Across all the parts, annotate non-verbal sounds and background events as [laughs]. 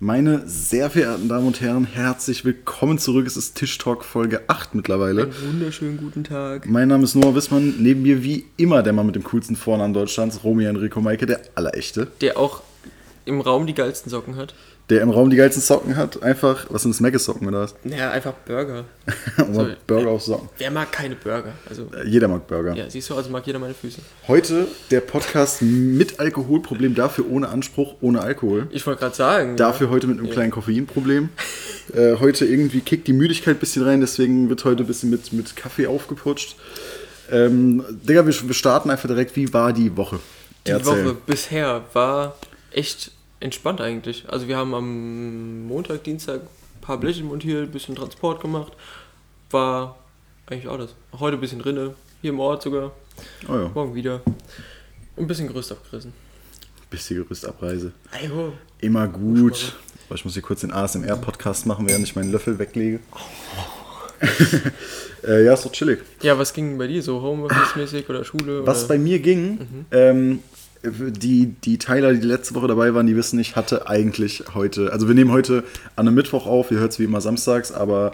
Meine sehr verehrten Damen und Herren, herzlich willkommen zurück. Es ist Tisch Talk Folge 8 mittlerweile. Einen wunderschönen guten Tag. Mein Name ist Noah Wissmann. Neben mir wie immer der Mann mit dem coolsten Vornamen Deutschlands, Romy Enrico Maike, der allerechte. Der auch im Raum die geilsten Socken hat. Der im Raum die geilsten Socken hat. Einfach, was sind das, Maggis-Socken oder was? Naja, einfach Burger. [laughs] Oder So, Burger auf Socken. Wer mag keine Burger? Also, Äh, Jeder mag Burger. ja, siehst du, also mag jeder meine Füße. Heute der Podcast mit Alkoholproblem, dafür ohne Anspruch, ohne Alkohol. Ich wollte gerade sagen. Dafür heute mit einem kleinen Koffeinproblem. Äh, heute irgendwie kickt die Müdigkeit ein bisschen rein, deswegen wird heute ein bisschen mit, mit Kaffee aufgeputscht. Ähm, Digga, wir, wir starten einfach direkt. Wie war die Woche? Die Erzähl. Woche bisher war echt entspannt eigentlich. Also wir haben am Montag, Dienstag ein paar Bleche montiert, ein bisschen Transport gemacht. War eigentlich alles. Heute ein bisschen Rinne, hier im Ort sogar. Oh ja, Morgen wieder. Ein bisschen Gerüst abgerissen. bisschen Gerüstabreise. Ajo. Immer gut. Aber Ich muss hier kurz den ASMR-Podcast machen, während ich meinen Löffel weglege. [laughs] äh, ja, ist doch chillig. Ja, was ging bei dir so? Homeoffice-mäßig oder Schule? Was oder? bei mir ging, ähm, die, die Teiler, die letzte Woche dabei waren, die wissen, ich hatte eigentlich heute, also wir nehmen heute an einem Mittwoch auf, ihr hört es wie immer samstags, aber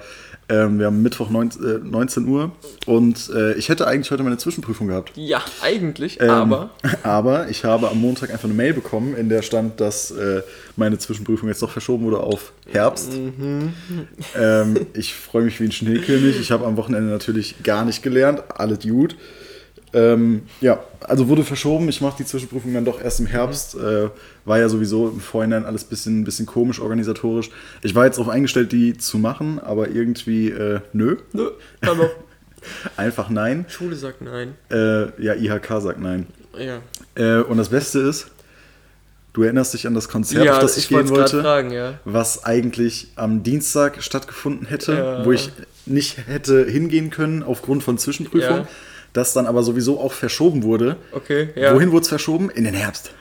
ähm, wir haben Mittwoch 19, äh, 19 Uhr und äh, ich hätte eigentlich heute meine Zwischenprüfung gehabt. Ja, eigentlich, Ähm, aber. [laughs] aber ich habe am Montag einfach eine Mail bekommen, in der stand, dass äh, meine Zwischenprüfung jetzt doch verschoben wurde auf Herbst. Ähm, ich freue mich wie ein Schneekönig. Ich habe am Wochenende natürlich gar nicht gelernt. Alles gut. Ähm, ja, also wurde verschoben. Ich mache die Zwischenprüfung dann doch erst im Herbst. Äh, war ja sowieso im Vorhinein alles ein bisschen, bisschen komisch organisatorisch. Ich war jetzt darauf eingestellt, die zu machen, aber irgendwie äh, nö. Nö, aber [laughs] Einfach nein. Schule sagt nein. Äh, ja, IHK sagt nein. Ja. Äh, und das Beste ist, du erinnerst dich an das Konzert, ja, auf das ich, ich gehen wollte fragen, ja. was eigentlich am Dienstag stattgefunden hätte, Ja. wo ich nicht hätte hingehen können aufgrund von Zwischenprüfung, Ja. Das dann aber sowieso auch verschoben wurde. Okay, ja. Wohin wurde es verschoben? In den Herbst.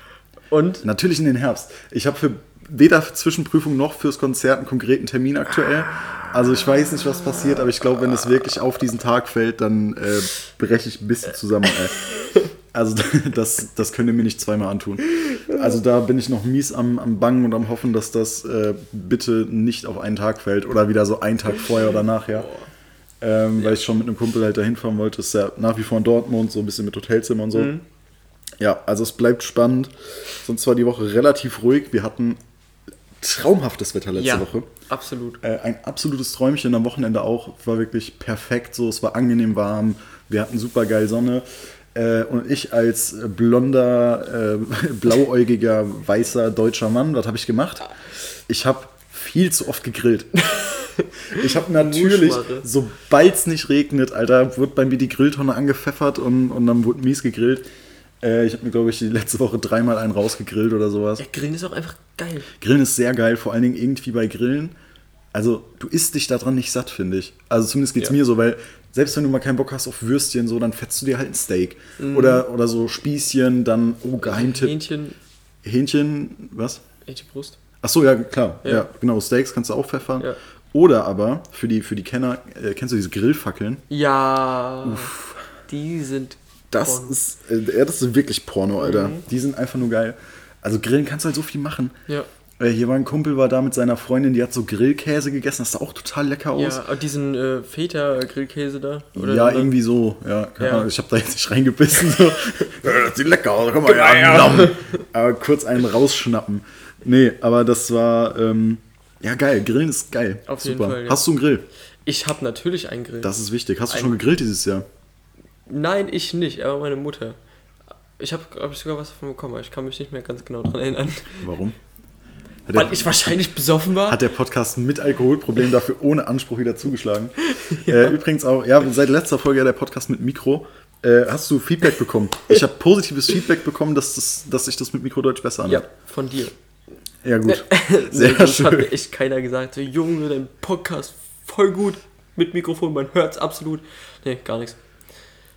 Und? Natürlich in den Herbst. Ich habe für weder für Zwischenprüfung noch fürs Konzert einen konkreten Termin aktuell. Also ich weiß nicht, was passiert, aber ich glaube, wenn es wirklich auf diesen Tag fällt, dann äh, breche ich ein bisschen zusammen. Ey. Also [laughs] das, das könnt ihr mir nicht zweimal antun. Also da bin ich noch mies am, am Bangen und am Hoffen, dass das äh, bitte nicht auf einen Tag fällt oder wieder so einen Tag vorher oder nachher. Ähm, Weil ich schon mit einem Kumpel halt dahin fahren wollte. Das ist ja nach wie vor in Dortmund, so ein bisschen mit Hotelzimmer und so. Ja, also es bleibt spannend. Sonst war die Woche relativ ruhig. Wir hatten traumhaftes Wetter letzte ja, Woche. absolut. Äh, ein absolutes Träumchen am Wochenende auch. War wirklich perfekt so. Es war angenehm warm. Wir hatten super geil Sonne. Äh, und ich als blonder, äh, [laughs] blauäugiger, weißer deutscher Mann, was habe ich gemacht? Ich habe viel zu oft gegrillt. [laughs] Ich habe natürlich, sobald es nicht regnet, Alter, wurde bei mir die Grilltonne angepfeffert und, und dann wurde mies gegrillt. Äh, ich habe mir, glaube ich, die letzte Woche dreimal einen rausgegrillt oder sowas. Ja, Grillen ist auch einfach geil. Grillen ist sehr geil, vor allen Dingen irgendwie bei Grillen. Also, du isst dich daran nicht satt, finde ich. Also, zumindest geht es Ja. mir so, weil selbst wenn du mal keinen Bock hast auf Würstchen, so, dann fetzt du dir halt ein Steak. Mhm. Oder, oder so Spießchen, dann, oh, Geheimtipp. Hähnchen, Hähnchen, was? Hähnchenbrust. Ach so, ja, klar. Ja. Ja. genau, Steaks kannst du auch pfeffern. Ja. Oder aber, für die, für die Kenner, äh, kennst du diese Grillfackeln? Ja. Die sind. Das Porno. ist, äh, ja, das ist wirklich Porno, Alter. Mhm. Die sind einfach nur geil. Also, Grillen kannst du halt so viel machen. Ja. Äh, Hier war ein Kumpel, war da mit seiner Freundin, die hat so Grillkäse gegessen. Das sah auch total lecker aus. Ja, diesen äh, Feta-Grillkäse da. Oder ja, oder? irgendwie so. Ja, Ja. Ich habe da jetzt nicht reingebissen. So. Ja, das sieht lecker aus, komm mal ja, nom. Aber kurz einen rausschnappen. Nee, aber das war, ähm, ja geil, Grillen ist geil. Auf jeden Super. Fall, ja. Hast du einen Grill? Ich habe natürlich einen Grill. Das ist wichtig. Hast du Ein- schon gegrillt dieses Jahr? Nein, ich nicht, aber meine Mutter. Ich habe, glaube ich, sogar was davon bekommen, aber ich kann mich nicht mehr ganz genau dran erinnern. Warum? Hat [laughs] Weil der, ich wahrscheinlich besoffen war. hat der Podcast mit Alkoholproblem dafür ohne Anspruch wieder zugeschlagen? [laughs] äh, übrigens auch, ja, seit letzter Folge ja der Podcast mit Mikro. Äh, hast du Feedback bekommen? Ich habe positives Feedback bekommen, dass, das, dass sich das mit Mikrodeutsch besser ja, anhört. von dir. Ja, gut. [laughs] nee, [laughs] Sehr hat mir schön. echt keiner gesagt. So, Junge, dein Podcast voll gut mit Mikrofon, man hört's absolut. Nee, gar nichts.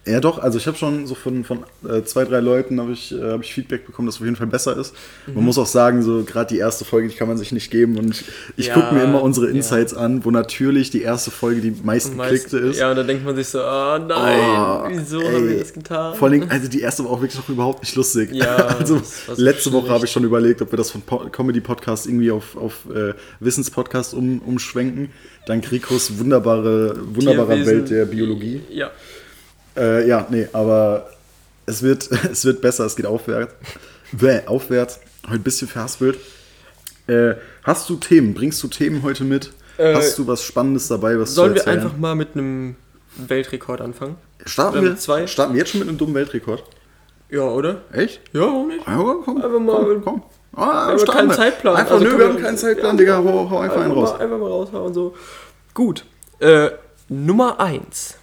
Ja, doch, also ich habe schon so von, von äh, zwei, drei Leuten habe ich, äh, hab ich Feedback bekommen, dass es auf jeden Fall besser ist. Man muss auch sagen, so gerade die erste Folge, die kann man sich nicht geben. Und ich Ja, gucke mir immer unsere ja. Insights an, wo natürlich die erste Folge die meistgeklickte ist. Ja, und dann denkt man sich so, oh nein, Oh, wieso haben wir das getan? Vor allem, also die erste war auch wirklich noch überhaupt nicht lustig. Ja, [laughs] also letzte Woche habe ich schon überlegt, ob wir das von po Comedy-Podcast irgendwie auf, auf äh, Wissenspodcast um, umschwenken. Dank Rikos wunderbare, wunderbarer. Welt der Biologie. Ja. Äh, ja, nee, aber es wird, [laughs] es wird besser, es geht aufwärts. Bäh, aufwärts. Heute ein bisschen verhaspelt. Äh, hast du Themen? Bringst du Themen heute mit? Äh, hast du was Spannendes dabei, was Sollen wir einfach mal mit einem Weltrekord anfangen? starten, oder wir, zwei? starten wir jetzt schon mit einem dummen Weltrekord? Ja, oder? Echt? Ja, warum nicht? Ja, komm, Einfach mal- komm, komm. Ah, haben starten keinen wir. Zeitplan. Einfach, Also nö, wir wir- haben keinen Zeitplan, Ja. Digga, hau, hau einfach einen raus. Mal, einfach mal raushauen so. Gut. Äh, Nummer 1.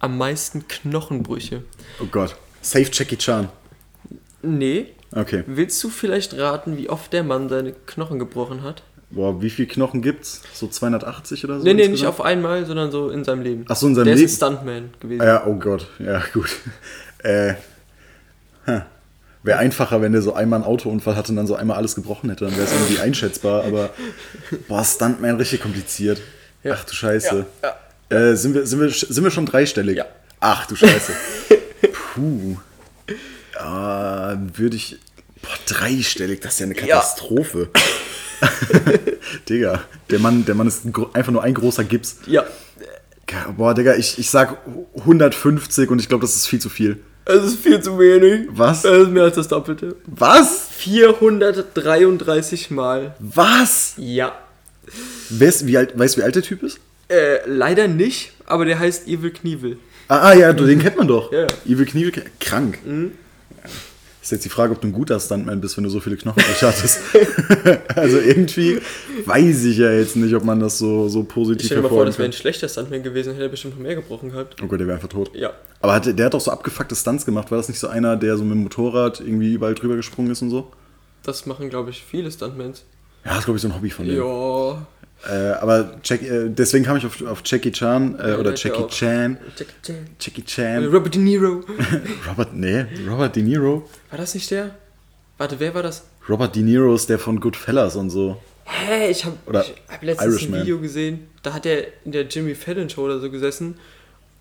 Am meisten Knochenbrüche. Oh Gott. Safe Jackie Chan. Nee. Okay. Willst du vielleicht raten, wie oft der Mann seine Knochen gebrochen hat? Boah, wie viele Knochen gibt's? So 280 oder so? Nee, nee, nicht auf einmal, sondern so in seinem Leben. Ach so, in seinem der Leben. ist ein Stuntman gewesen. Ja, oh Gott. Ja, gut. [laughs] Äh, Wäre einfacher, wenn der so einmal einen Autounfall hatte und dann so einmal alles gebrochen hätte. Dann wäre es irgendwie einschätzbar. Aber, boah, Stuntman richtig kompliziert. Ja. Ach du Scheiße. Ja, Äh, sind, wir, sind, wir, sind wir schon dreistellig? Ja. Ach du Scheiße. [laughs] Puh. Ah, würde ich. Boah, dreistellig, das ist ja eine Katastrophe. [laughs] Digga, der Mann, der Mann ist einfach nur ein großer Gips. Ja. Boah, Digga, ich, ich sag 150 und ich glaube, das ist viel zu viel. Es ist viel zu wenig. Was? Es ist mehr als das Doppelte. Was? 433 Mal. Was? Ja. Wer ist, wie alt, weißt du, wie alt der Typ ist? Äh, leider nicht, aber der heißt Evil Knievel. Ah, ah ja, du, den kennt man doch. Ja. Evil Knievel, krank. Ist jetzt die Frage, ob du ein guter Stuntman bist, wenn du so viele Knochenbrüche hattest. [laughs] also irgendwie weiß ich ja jetzt nicht, ob man das so, so Ich positiv stell dir mal vor, das wäre ein schlechter Stuntman gewesen, hätte er bestimmt noch mehr gebrochen gehabt. Oh Gott, der wäre einfach tot. Ja. Aber hat, der hat doch so abgefuckte Stunts gemacht. War das nicht so einer, der so mit dem Motorrad irgendwie überall drüber gesprungen ist und so? Das machen, glaube ich, viele Stuntmans. Ja, das ist, glaube ich, so ein Hobby von dem. Ja. Äh, aber Jack, äh, deswegen kam ich auf, auf Jackie Chan äh, oder Jackie Chan. Jackie Chan. Jackie Chan. Robert De Niro. [laughs] Robert, nee, Robert De Niro. War das nicht der? Warte, wer war das? Robert De Niro ist der von Goodfellas und so. Hä, ich habe hab letztens Irishman. ein Video gesehen, da hat er in der Jimmy Fallon Show oder so gesessen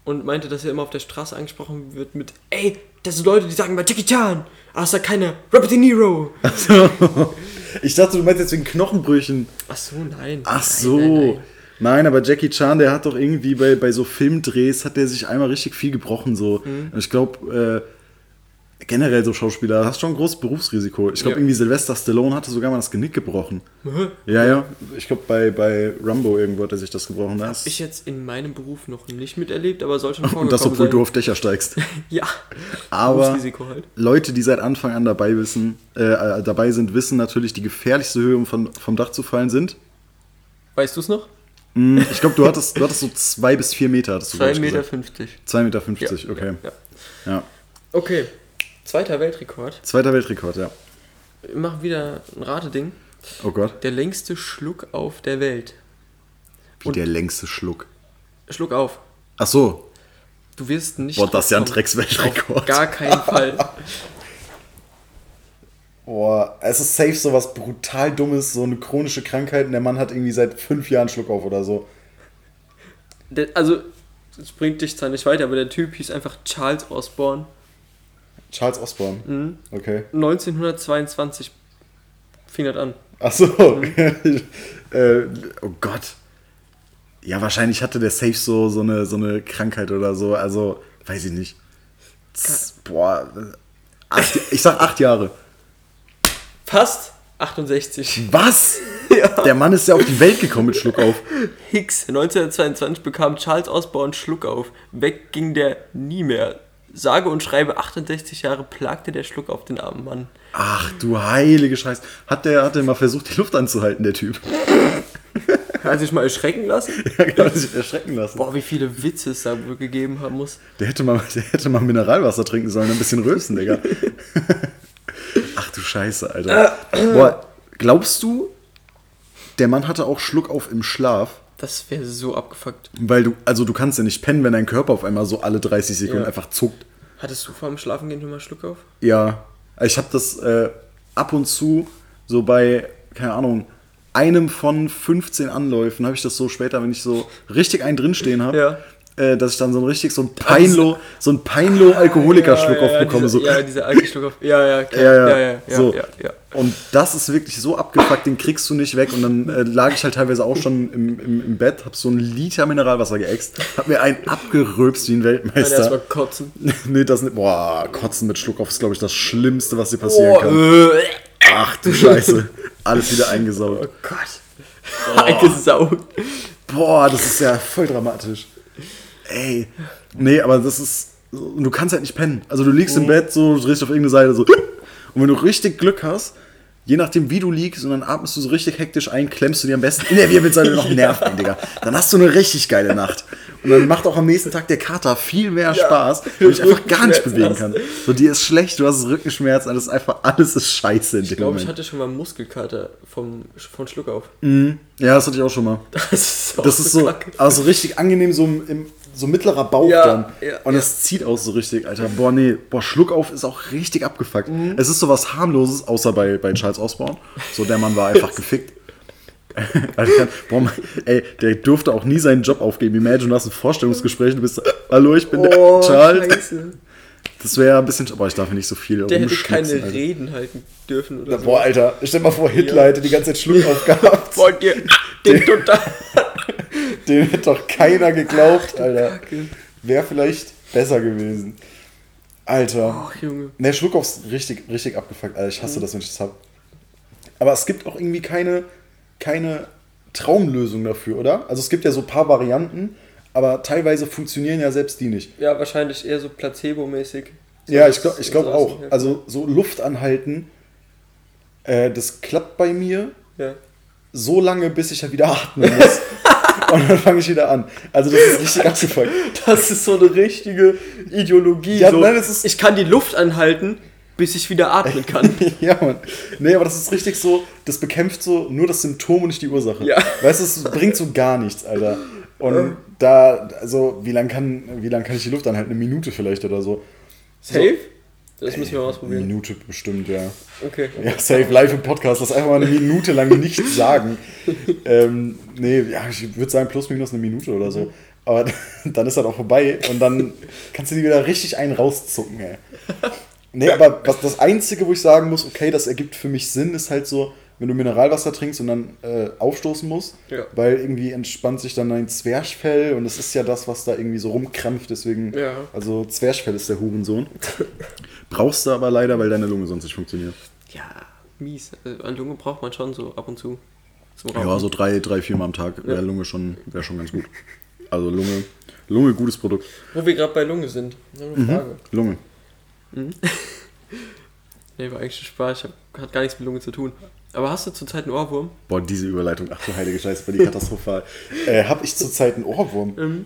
und meinte, dass er immer auf der Straße angesprochen wird mit Ey, das sind Leute, die sagen mal Jackie Chan, aber es sagt keiner Robert De Niro. [laughs] ich dachte, du meinst jetzt wegen Knochenbrüchen. Ach so, nein. Ach Nein, so. nein, Nein, nein. aber Jackie Chan, der hat doch irgendwie bei, bei so Filmdrehs, hat der sich einmal richtig viel gebrochen. So. Mhm. Und ich glaube, äh, generell so Schauspieler, hast schon ein großes Berufsrisiko. Ich glaube, Ja. irgendwie Sylvester Stallone hatte sogar mal das Genick gebrochen. Ja, ja. Ich glaube, bei, bei Rambo irgendwo hat er sich das gebrochen. Das Ich jetzt in meinem Beruf noch nicht miterlebt, aber soll schon vorgekommen und das, obwohl sein. du auf Dächer steigst. [laughs] Ja, Aber halt. Leute, die seit Anfang an dabei, wissen, äh, dabei sind, wissen natürlich, die gefährlichste Höhe, um von, vom Dach zu fallen, sind. Weißt du es noch? Hm, Ich glaube, du hattest, du hattest so zwei bis vier Meter. Hattest du, glaub 2,50 ich, Meter. gesagt. 50. Zwei Meter, 50, Ja, okay. Ja. ja. Okay, zweiter Weltrekord. Zweiter Weltrekord, ja. Wir machen wieder ein Rateding. Oh Gott, Der längste Schluck auf der Welt. wie Und- der längste Schluck. Schluck auf. Ach so, Du wirst nicht. boah, das ist ja ein. Drecksweltrekord. Auf gar keinen Fall. [laughs] Boah, es ist safe so was brutal Dummes, so eine chronische Krankheit und der Mann hat irgendwie seit fünf Jahren Schluck auf oder so. Der, also, das bringt dich zwar nicht weiter, aber der Typ hieß einfach Charles Osborne. Charles Osborne. Mhm. Okay. 1922 fing das an. Ach so. Mhm. [laughs] äh, oh Gott. Ja, wahrscheinlich hatte der safe so, so, eine, so eine Krankheit oder so. Also, weiß ich nicht. Z- Boah. Acht, ich sag acht Jahre. Fast 68. Was? [laughs] Ja. Der Mann ist ja auf die Welt gekommen mit Schluck auf. Hicks. 1922 bekam Charles Osborne Schluck auf. Weg ging der nie mehr. Sage und schreibe 68 Jahre plagte der Schluck auf den armen Mann. Ach du heilige Scheiße. Hat der, hat der mal versucht, die Luft anzuhalten, der Typ? [laughs] Hat sich mal erschrecken lassen? [laughs] Ja, kann sich erschrecken lassen. Boah, wie viele Witze es da wohl gegeben haben muss. Der hätte, mal, der hätte mal Mineralwasser trinken sollen, ein bisschen rösten, Digga. [laughs] Ach du Scheiße, Alter. Boah, glaubst du, der Mann hatte auch Schluck auf im Schlaf? Das wäre so abgefuckt. Weil du, also du kannst ja nicht pennen, wenn dein Körper auf einmal so alle 30 Sekunden Ja. einfach zuckt. Hattest du vor dem Schlafengehen schon mal Schluck auf? Ja, ich habe das äh, ab und zu so bei, keine Ahnung, einem von 15 Anläufen habe ich das so später, wenn ich so richtig einen drinstehen habe, Ja. Äh, dass ich dann so ein richtig so ein Peinlo, so ein Peinlo Alkoholikerschluck ja, ja, aufbekomme. Dieser, so. Ja, dieser auf. Ja, ja, [laughs] klar. Ja, ja, ja, ja, ja, so. ja, ja. Und das ist wirklich so abgefuckt, den kriegst du nicht weg. Und dann äh, lag ich halt teilweise auch schon im, im, im Bett, hab so ein Liter Mineralwasser geäxt, hab mir einen abgeröpst wie ein Dann erstmal Weltmeister. kotzen. [laughs] nee, das nicht. Boah, Kotzen mit Schluck auf ist, glaube ich, das Schlimmste, was dir passieren Oh, kann. äh, Ach du Scheiße. Alles wieder eingesaugt. oh Gott. [laughs] Eingesaugt. Boah, das ist ja voll dramatisch. Ey. Nee, aber das ist. Und du kannst halt nicht pennen. Also du liegst im Bett, so, drehst auf irgendeine Seite, so. Und wenn du richtig Glück hast, je nachdem wie du liegst, und dann atmest du so richtig hektisch ein, klemmst du dir am besten in der Wirbelsäule noch einen Nerv ein, Digga. Dann hast du eine richtig geile Nacht. Und dann macht auch am nächsten Tag der Kater viel mehr Spaß, weil du dich einfach gar nicht bewegen kannst. So, dir ist schlecht, du hast Rückenschmerzen, alles ist einfach, alles ist scheiße in Ich glaube, ich hatte schon mal Muskelkater vom, von Schluck auf. Ja, das hatte ich auch schon mal. Das ist, Das ist so, also richtig angenehm, so im so mittlerer Bauch Ja, dann. ja, und ja. es zieht aus so richtig, Alter. Boah, nee, boah, Schluck auf ist auch richtig abgefuckt. Mhm. Es ist so was harmloses, außer bei, bei Charles Osborne. So, der Mann war einfach [laughs] gefickt. Alter, [laughs] boah, man, ey, der durfte auch nie seinen Job aufgeben. Imagine, du hast ein Vorstellungsgespräch, du bist hallo, ich bin Oh, der Charles. Scheiße. Das wäre ein bisschen, boah, ich darf nicht so viel Der hätte keine Alter. Reden halten dürfen oder so. Boah, Alter, stell dir mal vor, Hitler hätte die ganze Zeit Schluck aufgehabt. Wollt [laughs] ihr den total. [laughs] Dem hätte doch keiner geglaubt, Alter. Kacke. Wäre vielleicht besser gewesen. Alter. Ach, Junge. Ne, Schluckauf ist richtig, richtig abgefuckt, Alter. Ich hasse das, wenn ich das hab. Aber es gibt auch irgendwie keine, keine Traumlösung dafür, oder? Also es gibt ja so ein paar Varianten, aber teilweise funktionieren ja selbst die nicht. Ja, wahrscheinlich eher so placebo-mäßig. So Ja, ich glaube ich glaub so auch. Also so Luft anhalten, äh, das klappt bei mir Ja. so lange, bis ich ja wieder atmen muss. [laughs] Und dann fange ich wieder an. Also das ist richtig abgefuckt. Das ist so eine richtige Ideologie. Ja, so, nein, das ist- ich kann die Luft anhalten, bis ich wieder atmen kann. [laughs] ja, Mann. Nee, aber das ist richtig so, das bekämpft so nur das Symptom und nicht die Ursache. Ja. Weißt du, es bringt so gar nichts, Alter. Und da, also, wie lange kann, wie lang kann ich die Luft anhalten? Eine Minute vielleicht oder so. Safe? Das müssen wir mal Eine ausprobieren. Minute bestimmt, ja. Okay. Ja, safe live im Podcast, das einfach mal eine Minute lang nichts sagen. [laughs] ähm, nee, ja, ich würde sagen plus minus eine Minute oder so. Aber [laughs] dann ist das auch vorbei und dann kannst du die wieder richtig einen rauszucken, ey. Nee, aber was, das Einzige, wo ich sagen muss, okay, das ergibt für mich Sinn, ist halt so, wenn du Mineralwasser trinkst und dann äh, aufstoßen musst, Ja. weil irgendwie entspannt sich dann dein Zwerchfell und es ist ja das, was da irgendwie so rumkrampft, deswegen, Ja. also Zwerchfell ist der Hurensohn. [laughs] Brauchst du aber leider, weil deine Lunge sonst nicht funktioniert. Ja, mies. Also an Lunge braucht man schon so ab und zu. Ja, so drei, drei, vier Mal am Tag wäre Lunge schon, wäre schon ganz gut. Also Lunge, Lunge, gutes Produkt. Wo wir gerade bei Lunge sind. Noch Mhm. eine Frage. Lunge. [laughs] Nee, war eigentlich Spaß. Ich hab, hat gar nichts mit Lunge zu tun. Aber hast du zurzeit einen Ohrwurm? Boah, diese Überleitung, ach du heilige Scheiße, war die katastrophal. äh, hab ich zurzeit einen Ohrwurm? Mhm.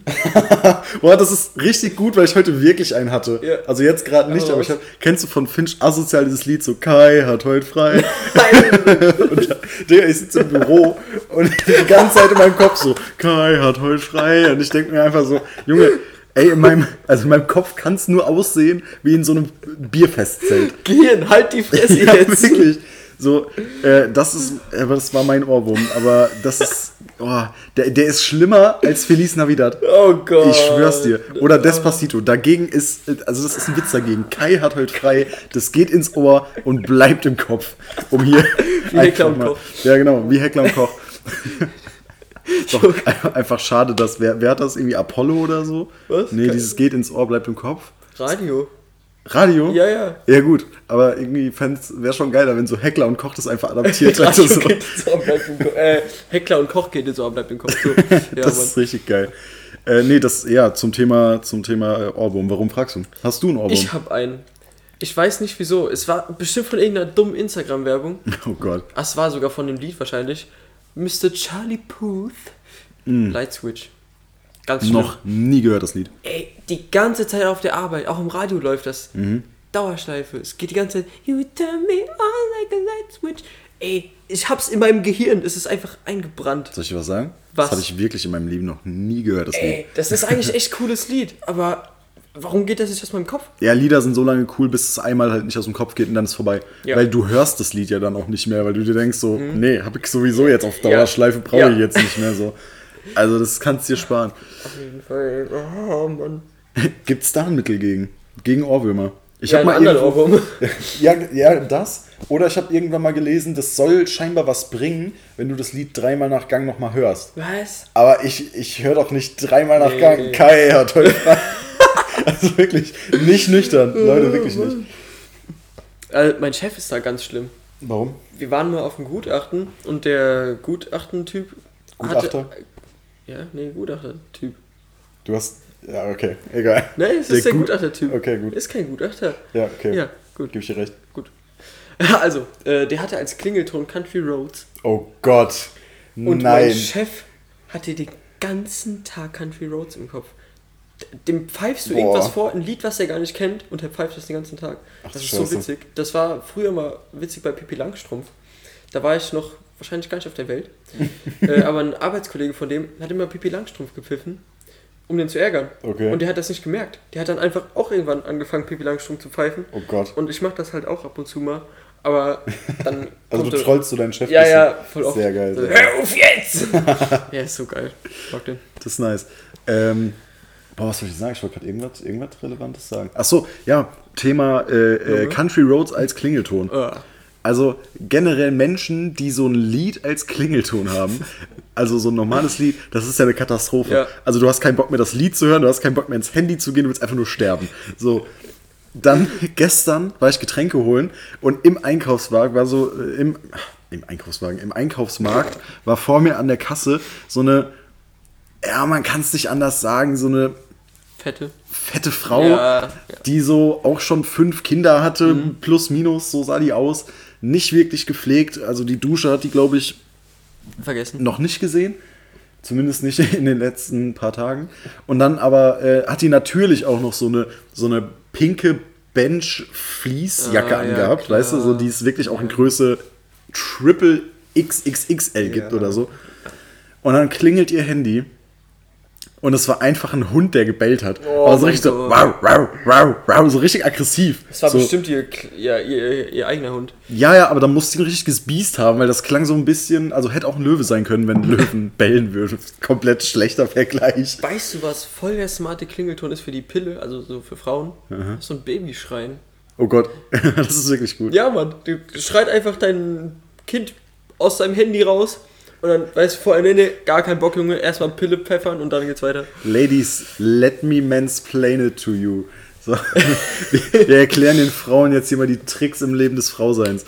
[laughs] Boah, das ist richtig gut, weil ich heute wirklich einen hatte. Ja. Also jetzt gerade nicht, Aber aber ich hab, kennst du von Finch asozial dieses Lied so, Kai hat heute frei. [laughs] [laughs] und da, Digga, ich sitze im Büro und die ganze Zeit in meinem Kopf so, Kai hat heute frei. Und ich denke mir einfach so, Junge, ey, in meinem, also in meinem Kopf kann es nur aussehen wie in so einem Bierfestzelt. Gehirn, halt die Fresse Ja, jetzt. wirklich. So, äh, das ist, äh, das war mein Ohrwurm, aber das ist, oh, der, der ist schlimmer als Feliz Navidad. Oh Gott. Ich schwör's dir. Oder Despacito. Dagegen ist, also das ist ein Witz dagegen. Kai hat heute frei, das geht ins Ohr und bleibt im Kopf. Um hier. Wie Heckler und Koch. Ja, genau, wie Heckler und Koch. [laughs] Doch, ein- einfach schade, dass, wer, wer hat das irgendwie Apollo oder so? Was? Nee, dieses geht ins Ohr, bleibt im Kopf. Radio. Radio? Ja, ja. Ja, gut, aber irgendwie wäre schon geiler, wenn so Heckler und Koch das einfach adaptiert [laughs] hätte. So. Kopf. Äh, Heckler und Koch geht ins Ohr, bleibt im Kopf. So. [laughs] Ja, das ist richtig geil. Äh, nee, das, ja, zum Thema, zum Thema äh, Ohrwurm. Warum fragst du? Hast du einen Ohrwurm? Ich hab einen. Ich weiß nicht wieso. Es war bestimmt von irgendeiner dummen Instagram-Werbung. [laughs] oh Gott. Ah, Es war sogar von dem Lied wahrscheinlich. Mr. Charlie Puth. Light Switch. Ganz schlimm. Mm. Noch nie gehört das Lied. Ey, die ganze Zeit auf der Arbeit, auch im Radio läuft das. Mhm. Dauerschleife. Es geht die ganze Zeit. You turn me on like a light switch. ey, ich hab's in meinem Gehirn, es ist einfach eingebrannt. Soll ich dir was sagen? Was? Das habe ich wirklich in meinem Leben noch nie gehört, das Ey, Lied. das ist eigentlich [laughs] echt cooles Lied, aber warum geht das nicht aus meinem Kopf? Ja, Lieder sind so lange cool, bis es einmal halt nicht aus dem Kopf geht und dann ist es vorbei. Ja. Weil du hörst das Lied ja dann auch nicht mehr, weil du dir denkst so, nee, habe ich sowieso jetzt auf Ja. Dauerschleife, brauche Ja. ich jetzt nicht mehr so. Also das kannst du dir sparen. Auf jeden Fall. Oh, Mann. [laughs] Gibt's da ein Mittel gegen? Gegen Ohrwürmer? Ich Ja, habe mal anderen Ohrwurm. [laughs] ja, ja, das. Oder ich habe irgendwann mal gelesen, das soll scheinbar was bringen, wenn du das Lied dreimal nach Gang nochmal hörst. Was? Aber ich, ich höre doch nicht dreimal nach Nee. Gang. Kai, ja, toll. [laughs] also wirklich, nicht nüchtern. Leute, wirklich nicht. Also, mein Chef ist da ganz schlimm. Warum? Wir waren mal auf dem Gutachten und der Gutachtentyp Gutachter? hatte. Ja, nee, Gutachtertyp. Du hast. Ja, okay, egal. Nein, es ist der, Gut- Gutachtertyp. Okay, gut. Ist kein Gutachter. Ja, okay. Ja, gut. Gebe ich dir recht. Gut. [laughs] Also, äh, der hatte als Klingelton Country Roads. Oh Gott. Und Nein. mein Chef hatte den ganzen Tag Country Roads im Kopf. Dem pfeifst du Boah. irgendwas vor, ein Lied, was er gar nicht kennt, und er pfeift das den ganzen Tag. Ach, das ist so Scheiße. witzig. Das war früher mal witzig bei Pippi Langstrumpf. Da war ich noch wahrscheinlich gar nicht auf der Welt. [laughs] äh, aber ein Arbeitskollege von dem hat immer Pippi Langstrumpf gepfiffen, um den zu ärgern. Okay. Und der hat das nicht gemerkt. Der hat dann einfach auch irgendwann angefangen, Pippi Langstrumpf zu pfeifen. Oh Gott. Und ich mach das halt auch ab und zu mal. Aber dann. [laughs] Also du trollst du deinen Chef Ja, ja, voll oft. Sehr geil. So, geil. Hör auf jetzt! [laughs] ja, ist so geil. Ich mag den. Das ist nice. Ähm, boah, was soll ich sagen? Ich wollte gerade irgendwas, irgendwas Relevantes sagen. Achso, ja, Thema äh, äh, Mhm. Country Roads als Klingelton. Ah. Also generell Menschen, die so ein Lied als Klingelton haben, also so ein normales Lied, das ist ja eine Katastrophe. Ja. Also du hast keinen Bock mehr das Lied zu hören, du hast keinen Bock mehr ins Handy zu gehen, du willst einfach nur sterben. So. Dann gestern war ich Getränke holen und im Einkaufswagen war so äh, im im Einkaufswagen, im Einkaufsmarkt war vor mir an der Kasse so eine ja, man kann es nicht anders sagen, so eine Fette. fette Frau, Ja, ja. die so auch schon fünf Kinder hatte, plus minus, so sah die aus. Nicht wirklich gepflegt. Also die Dusche hat die, glaube ich, Vergessen. noch nicht gesehen. Zumindest nicht [laughs] in den letzten paar Tagen. Und dann aber äh, hat die natürlich auch noch so eine, so eine pinke Bench-Fleece-Jacke Ah, ja, angehabt, klar. weißt du, so die es wirklich auch in Größe Triple XXXL gibt Ja. oder so. Und dann klingelt ihr Handy und es war einfach ein Hund, der gebellt hat. Oh aber so richtig so, wow, wow, wow, wow, so richtig aggressiv. Das war so, bestimmt ihr, ja, ihr, ihr eigener Hund. Ja, ja, aber da musste sie ein richtiges Biest haben, weil das klang so ein bisschen, also hätte auch ein Löwe sein können, wenn Löwen [laughs] bellen würde. Komplett schlechter Vergleich. Weißt du, was voll der smarte Klingelton ist für die Pille, also so für Frauen? So ein Babyschreien. Oh Gott, [laughs] das ist wirklich gut. Ja, Mann, du schreit einfach dein Kind aus deinem Handy raus und dann weißt du vor nee, nee, gar kein Bock, Junge, erstmal Pille pfeffern und dann geht's weiter. Ladies, let me mansplain it to you. So. [laughs] Wir erklären den Frauen jetzt hier mal die Tricks im Leben des Frauseins.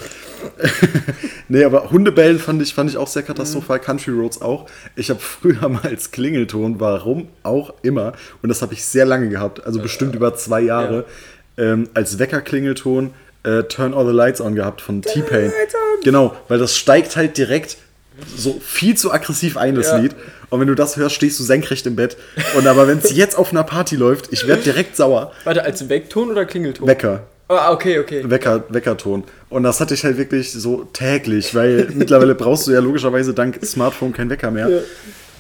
[laughs] nee, aber Hundebellen fand ich, fand ich auch sehr katastrophal. Country Roads auch. Ich habe früher mal als Klingelton, warum auch immer, und das habe ich sehr lange gehabt, also bestimmt über zwei Jahre, ähm, als Weckerklingelton äh, Turn All the Lights On gehabt von T-Pain. Lights on. Genau, weil das steigt halt direkt so viel zu aggressiv ein, das Ja. Lied. Und wenn du das hörst, stehst du senkrecht im Bett. Und aber wenn es [laughs] jetzt auf einer Party läuft, ich werde direkt sauer. Warte, als Weckton oder Klingelton? Wecker. Ah, okay, okay. Wecker, Weckerton. Und das hatte ich halt wirklich so täglich, weil mittlerweile brauchst du ja logischerweise dank Smartphone keinen Wecker mehr. Ja.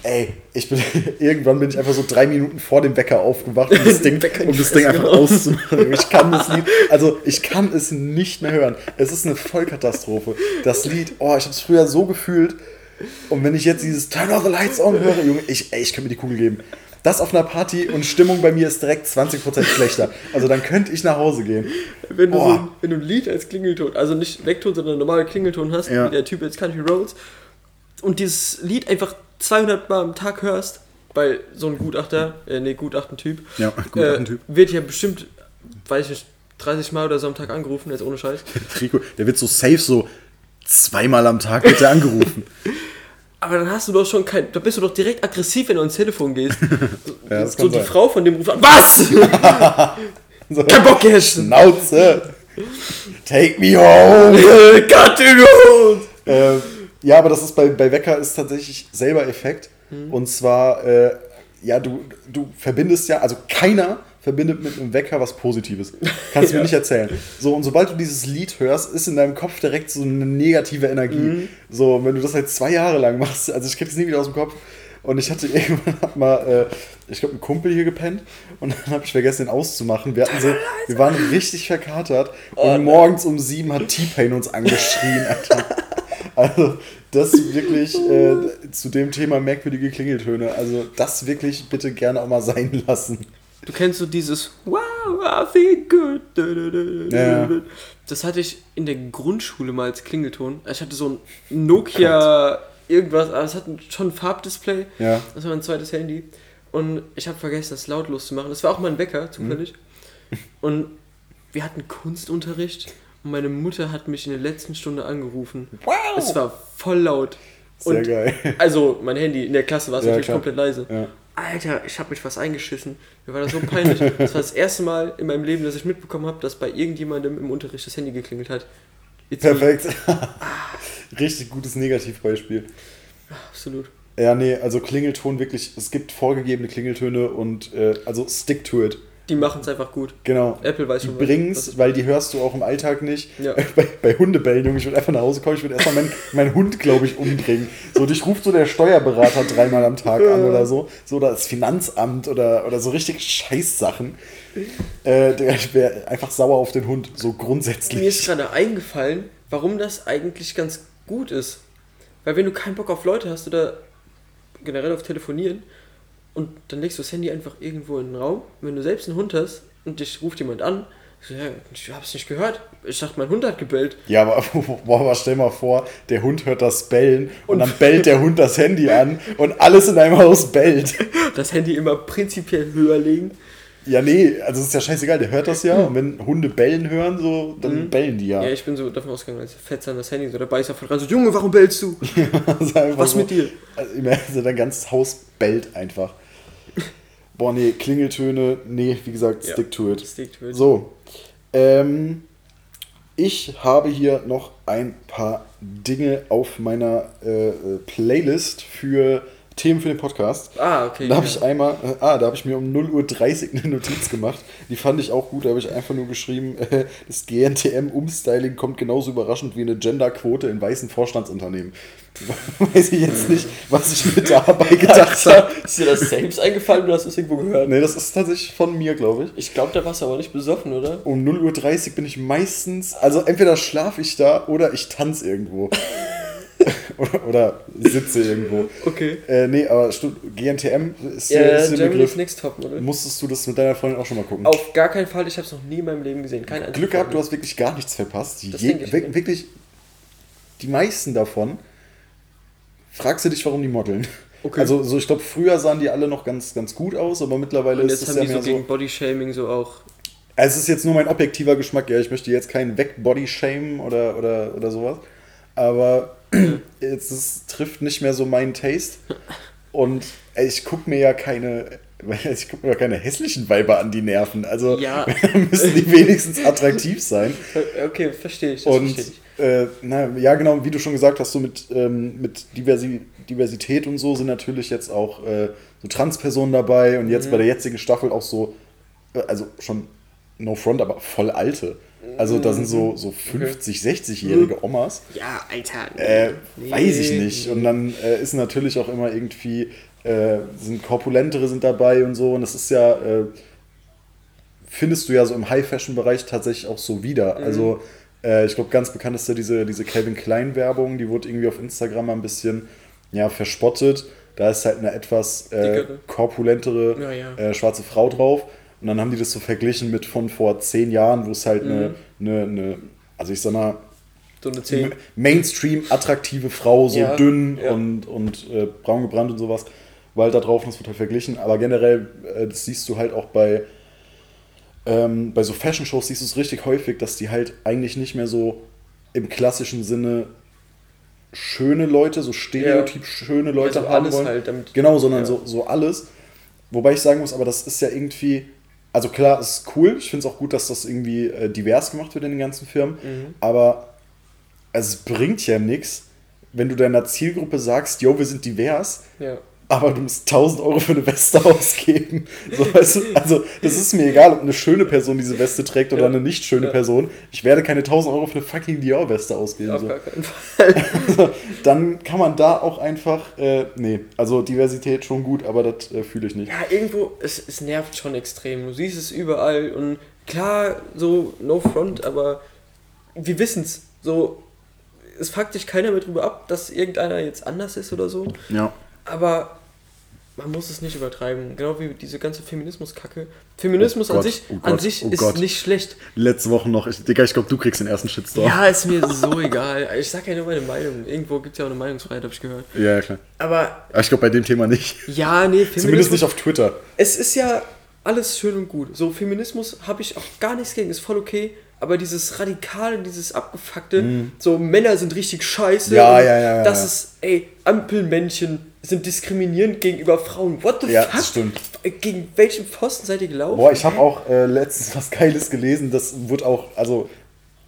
Ey, ich bin, [laughs] irgendwann bin ich einfach so drei Minuten vor dem Wecker aufgewacht, um das [laughs] Ding, um das Ding einfach auszumachen. Ich kann das Lied, also ich kann es nicht mehr hören. Es ist eine Vollkatastrophe. Das Lied, oh, ich habe es früher so gefühlt. Und wenn ich jetzt dieses Turn all the lights on höre, Junge, ich, ey, ich könnte mir die Kugel geben. Das auf einer Party und Stimmung bei mir ist direkt 20% schlechter. Also dann könnte ich nach Hause gehen. Wenn du, so wenn du ein Lied als Klingelton, also nicht Weckton, sondern normale Klingelton hast, Ja. wie der Typ jetzt Country Roads, und dieses Lied einfach 200 Mal am Tag hörst, weil so ein Gutachter, äh, nee, Gutachtentyp, Ja, Gutachtentyp. Äh, wird ja bestimmt, weiß ich nicht, 30 Mal oder so am Tag angerufen, jetzt ohne Scheiß. [laughs] Rico, der wird so safe so zweimal am Tag wird er angerufen. [laughs] Aber dann hast du doch schon kein, da bist du doch direkt aggressiv, wenn du ans Telefon gehst. [laughs] So, Ja, so die sein. Frau von dem ruft an, was? So, Kein Bock jetzt! Schnauze! Take me home! Country Roads! äh, ja, aber das ist bei, bei Wecker ist tatsächlich selber Effekt. Mhm. Und zwar, äh, ja, du, du verbindest ja, also keiner verbindet mit einem Wecker was Positives. Kannst du mir [laughs] Ja. nicht erzählen. So, und sobald du dieses Lied hörst, ist in deinem Kopf direkt so eine negative Energie. Mhm. So, wenn du das halt zwei Jahre lang machst, also ich krieg das nie wieder aus dem Kopf. Und ich hatte [laughs] irgendwann mal, äh, ich glaube, ein Kumpel hier gepennt und dann habe ich vergessen, den auszumachen. Wir hatten so, [laughs] wir waren richtig verkatert und Oh morgens um sieben hat T-Pain uns angeschrien, Alter. Also, das wirklich äh, zu dem Thema merkwürdige Klingeltöne. Also, das wirklich bitte gerne auch mal sein lassen. Du kennst so dieses Wow, I feel good. Ja. Das hatte ich in der Grundschule mal als Klingelton. Ich hatte so ein Nokia irgendwas, aber es hat schon ein Farbdisplay. Ja. Das war mein zweites Handy. Und ich habe vergessen, das lautlos zu machen. Das war auch mein Wecker, zufällig. Mhm. Und wir hatten Kunstunterricht und meine Mutter hat mich in der letzten Stunde angerufen. Wow! Es war voll laut. Sehr und geil. Also mein Handy in der Klasse war es Ja, natürlich klar. komplett leise. Ja. Alter, ich habe mich was eingeschissen. Mir war das so peinlich. Das war das erste Mal in meinem Leben, dass ich mitbekommen habe, dass bei irgendjemandem im Unterricht das Handy geklingelt hat. Jetzt Perfekt. [laughs] Richtig gutes Negativbeispiel. Absolut. Ja, nee, also Klingelton wirklich, es gibt vorgegebene Klingeltöne und äh, also stick to it. Die machen es einfach gut. Genau. Apple weiß Die schon, was- bring's, weil die hörst du auch im Alltag nicht. Ja. [laughs] Bei, bei Hundebellen, Junge, ich würde einfach nach Hause kommen, ich würde erstmal meinen meinen Hund, glaube ich, umbringen. So, dich ruft so der Steuerberater dreimal am Tag an oder so. So, oder das Finanzamt oder, oder so richtig Scheißsachen. Äh, der wäre einfach sauer auf den Hund, so Mir ist grundsätzlich. gerade eingefallen, warum das eigentlich ganz gut ist. Weil wenn du keinen Bock auf Leute hast oder generell auf Telefonieren und dann legst du das Handy einfach irgendwo in den Raum, wenn du selbst einen Hund hast und dich ruft jemand an, ich so, ja, ich hab's nicht gehört. Ich dachte, mein Hund hat gebellt. Ja, aber, [laughs] aber stell mal vor, der Hund hört das Bellen und, Und- dann bellt der Hund das Handy [laughs] an und alles in deinem Haus bellt. Das Handy immer prinzipiell höher legen. Ja, nee, also es ist ja scheißegal, der hört das ja und wenn Hunde bellen hören, so, dann bellen die ja. Ja, ich bin so davon ausgegangen, als Fetzer an das Handy so dabei ist, er voll dran so, Junge, warum bellst du? [laughs] Was mit dir? Also, immer- also dein ganzes Haus bellt einfach. Boah, nee, Klingeltöne, nee, wie gesagt, Ja. stick to it. Stick to it. So, ähm, ich habe hier noch ein paar Dinge auf meiner äh, äh, Playlist für Themen für den Podcast. Ah, okay. Da habe ja. ich einmal, äh, ah, da habe ich mir um 0.30 Uhr eine Notiz gemacht. Die fand ich auch gut. Da habe ich einfach nur geschrieben, [laughs] äh, das GNTM-Umstyling kommt genauso überraschend wie eine Genderquote in weißen Vorstandsunternehmen. [laughs] Weiß ich jetzt nicht, was ich mir dabei gedacht [laughs] habe. Ist dir das selbst eingefallen oder hast du es irgendwo gehört? Nee, das ist tatsächlich von mir, glaube ich. Ich glaube, da warst du aber nicht besoffen, oder? Um 0.30 Uhr bin ich meistens, also entweder schlafe ich da oder ich tanze irgendwo. [laughs] oder, sitze irgendwo. Okay. Äh, nee, aber GNTM ist, Ja, ja, ist der Begriff. Next Top, oder? Musstest du das mit deiner Freundin auch schon mal gucken? Auf gar keinen Fall, ich habe es noch nie in meinem Leben gesehen. Kein Glück gehabt, du hast wirklich gar nichts verpasst. Das Je, ich wir- mir. wirklich, die meisten davon, fragst du dich, warum die modeln. Okay. Also so, ich glaube, früher sahen die alle noch ganz, ganz gut aus, aber mittlerweile Und ist es ja die mehr so so. gegen Bodyshaming so auch. Es ist jetzt nur mein objektiver Geschmack, ja. Ich möchte jetzt keinen Weg-Body-Shame oder, oder, oder sowas. Aber jetzt [clears throat] es trifft nicht mehr so meinen Taste. Und ey, ich gucke mir ja keine. [laughs] Ich gucke mir keine hässlichen Weiber an die Nerven. Also Ja. [laughs] müssen die wenigstens attraktiv sein. [laughs] Okay, verstehe ich. Das Und verstehe ich. äh, na, ja, genau, wie du schon gesagt hast, so mit, ähm, mit Diversi Diversität und so sind natürlich jetzt auch äh, so Transpersonen dabei und Mhm. jetzt bei der jetzigen Staffel auch so, äh, also schon no front, aber voll alte. Also da sind so, so 50, 60-jährige Omas. Ja, Alter. Äh, nee, weiß ich nicht. Und dann äh, ist natürlich auch immer irgendwie, äh, sind korpulentere sind dabei und so. Und das ist ja, äh, findest du ja so im High-Fashion-Bereich tatsächlich auch so wieder. Mhm. Also äh, ich glaube, ganz bekannt ist ja diese, diese Calvin Klein-Werbung, die wurde irgendwie auf Instagram mal ein bisschen ja, verspottet. Da ist halt eine etwas äh, korpulentere Ja, ja. Schwarze Frau drauf. Und dann haben die das so verglichen mit von vor zehn Jahren, wo es halt eine, Mhm. eine, eine, also ich sag mal, So eine 10. Mainstream attraktive Frau, so Ja, dünn ja. und, und äh, braun gebrannt und sowas, halt da drauf das wird halt verglichen. Aber generell, äh, das siehst du halt auch bei, ähm, bei so Fashion-Shows, siehst du es richtig häufig, dass die halt eigentlich nicht mehr so im klassischen Sinne schöne Leute, so stereotyp schöne Leute so haben alles wollen. halt, genau, sondern ja. so, so alles. Wobei ich sagen muss, aber das ist ja irgendwie, also klar, es ist cool. Ich finde es auch gut, dass das irgendwie äh, divers gemacht wird in den ganzen Firmen. Mhm. Aber es bringt ja nichts, wenn du deiner Zielgruppe sagst, yo, wir sind divers, Ja. Aber du musst 1000 Euro für eine Weste [laughs] ausgeben. So, weißt du? Also, das ist mir egal, ob eine schöne Person diese Weste trägt oder Ja. eine nicht schöne Ja. Person. Ich werde keine 1000 Euro für eine fucking Dior-Weste ausgeben. Auf so. gar keinen Fall. [laughs] Dann kann man da auch einfach, äh, nee, also Diversität schon gut, aber das äh, fühle ich nicht. Ja, irgendwo, es, es nervt schon extrem. Du siehst es überall und klar, so no front, aber wir wissen es. So, es fuckt dich keiner mehr drüber ab, dass irgendeiner jetzt anders ist oder so. Ja. Aber man muss es nicht übertreiben. Genau wie diese ganze Feminismus-Kacke. Feminismus Oh an Gott, sich, oh an Gott, sich oh ist Gott. nicht schlecht. Letzte Woche noch, ich, Digga, ich glaube, du kriegst den ersten Shitstorm. Ja, ist mir so [laughs] egal. Ich sag ja nur meine Meinung. Irgendwo gibt es ja auch eine Meinungsfreiheit, habe ich gehört. ja, klar. Aber Aber ich glaube, bei dem Thema nicht. ja, nee, Feminismus. [laughs] Zumindest nicht auf Twitter. Es ist ja alles schön und gut. So, Feminismus habe ich auch gar nichts gegen, ist voll okay. Aber dieses Radikale, dieses Abgefuckte, so Männer sind richtig scheiße. Mhm. Ja, ja, ja, ja, Das ja. ist, ey, Ampelmännchen sind diskriminierend gegenüber Frauen. What the Ja, fuck? das stimmt. Gegen welchen Pfosten seid ihr gelaufen? Boah, ich habe auch äh, letztens was Geiles gelesen, das wurde auch, also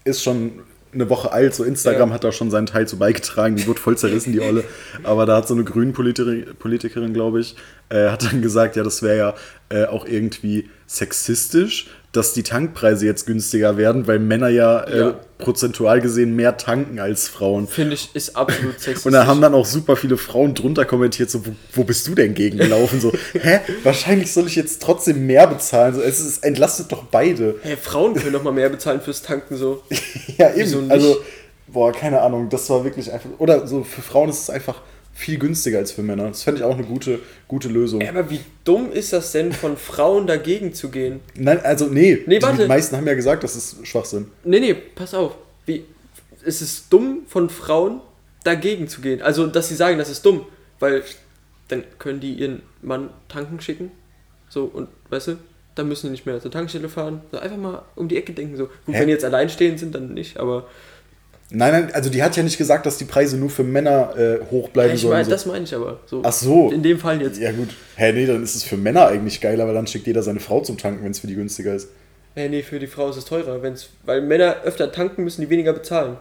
ist schon eine Woche alt, so Instagram Ja. hat da schon seinen Teil zu beigetragen, die wurde voll zerrissen, die Olle. Aber da hat so eine grünen Politikerin, Politikerin glaube ich, äh, hat dann gesagt, ja, das wäre ja äh, auch irgendwie sexistisch, dass die Tankpreise jetzt günstiger werden, weil Männer ja, äh, Ja. prozentual gesehen mehr tanken als Frauen. Finde ich, ist absolut [laughs] sexistisch. Und da haben dann auch super viele Frauen drunter kommentiert, so, wo, wo bist du denn gegen gelaufen? So, [laughs] hä, wahrscheinlich soll ich jetzt trotzdem mehr bezahlen. So, es ist, entlastet doch beide. Hey, Frauen können doch mal mehr bezahlen fürs Tanken so. [laughs] Ja, eben. Also, boah, keine Ahnung, das war wirklich einfach. Oder so für Frauen ist es einfach viel günstiger als für Männer. Das fände ich auch eine gute, gute Lösung. Ey, aber wie dumm ist das denn, von Frauen dagegen zu gehen? Nein, also, nee. Nee, die, warte. die meisten haben ja gesagt, das ist Schwachsinn. Nee, nee, pass auf. Wie, es ist dumm von Frauen dagegen zu gehen. Also, dass sie sagen, das ist dumm. Weil dann können die ihren Mann tanken schicken. So, und weißt du, dann müssen die nicht mehr zur Tankstelle fahren. So, einfach mal um die Ecke denken. So. Gut, Hä? wenn die jetzt alleinstehend sind, dann nicht, aber. Nein, nein, also die hat ja nicht gesagt, dass die Preise nur für Männer äh, hoch Ja, bleiben ich sollen. mein, so. das meine ich aber. So. Ach so. In dem Fall jetzt. Ja, gut. Hä, nee, dann ist es für Männer eigentlich geiler, weil dann schickt jeder seine Frau zum Tanken, wenn es für die günstiger ist. Nee, nee, für die Frau ist es teurer. Wenn's, weil Männer öfter tanken, müssen die weniger bezahlen.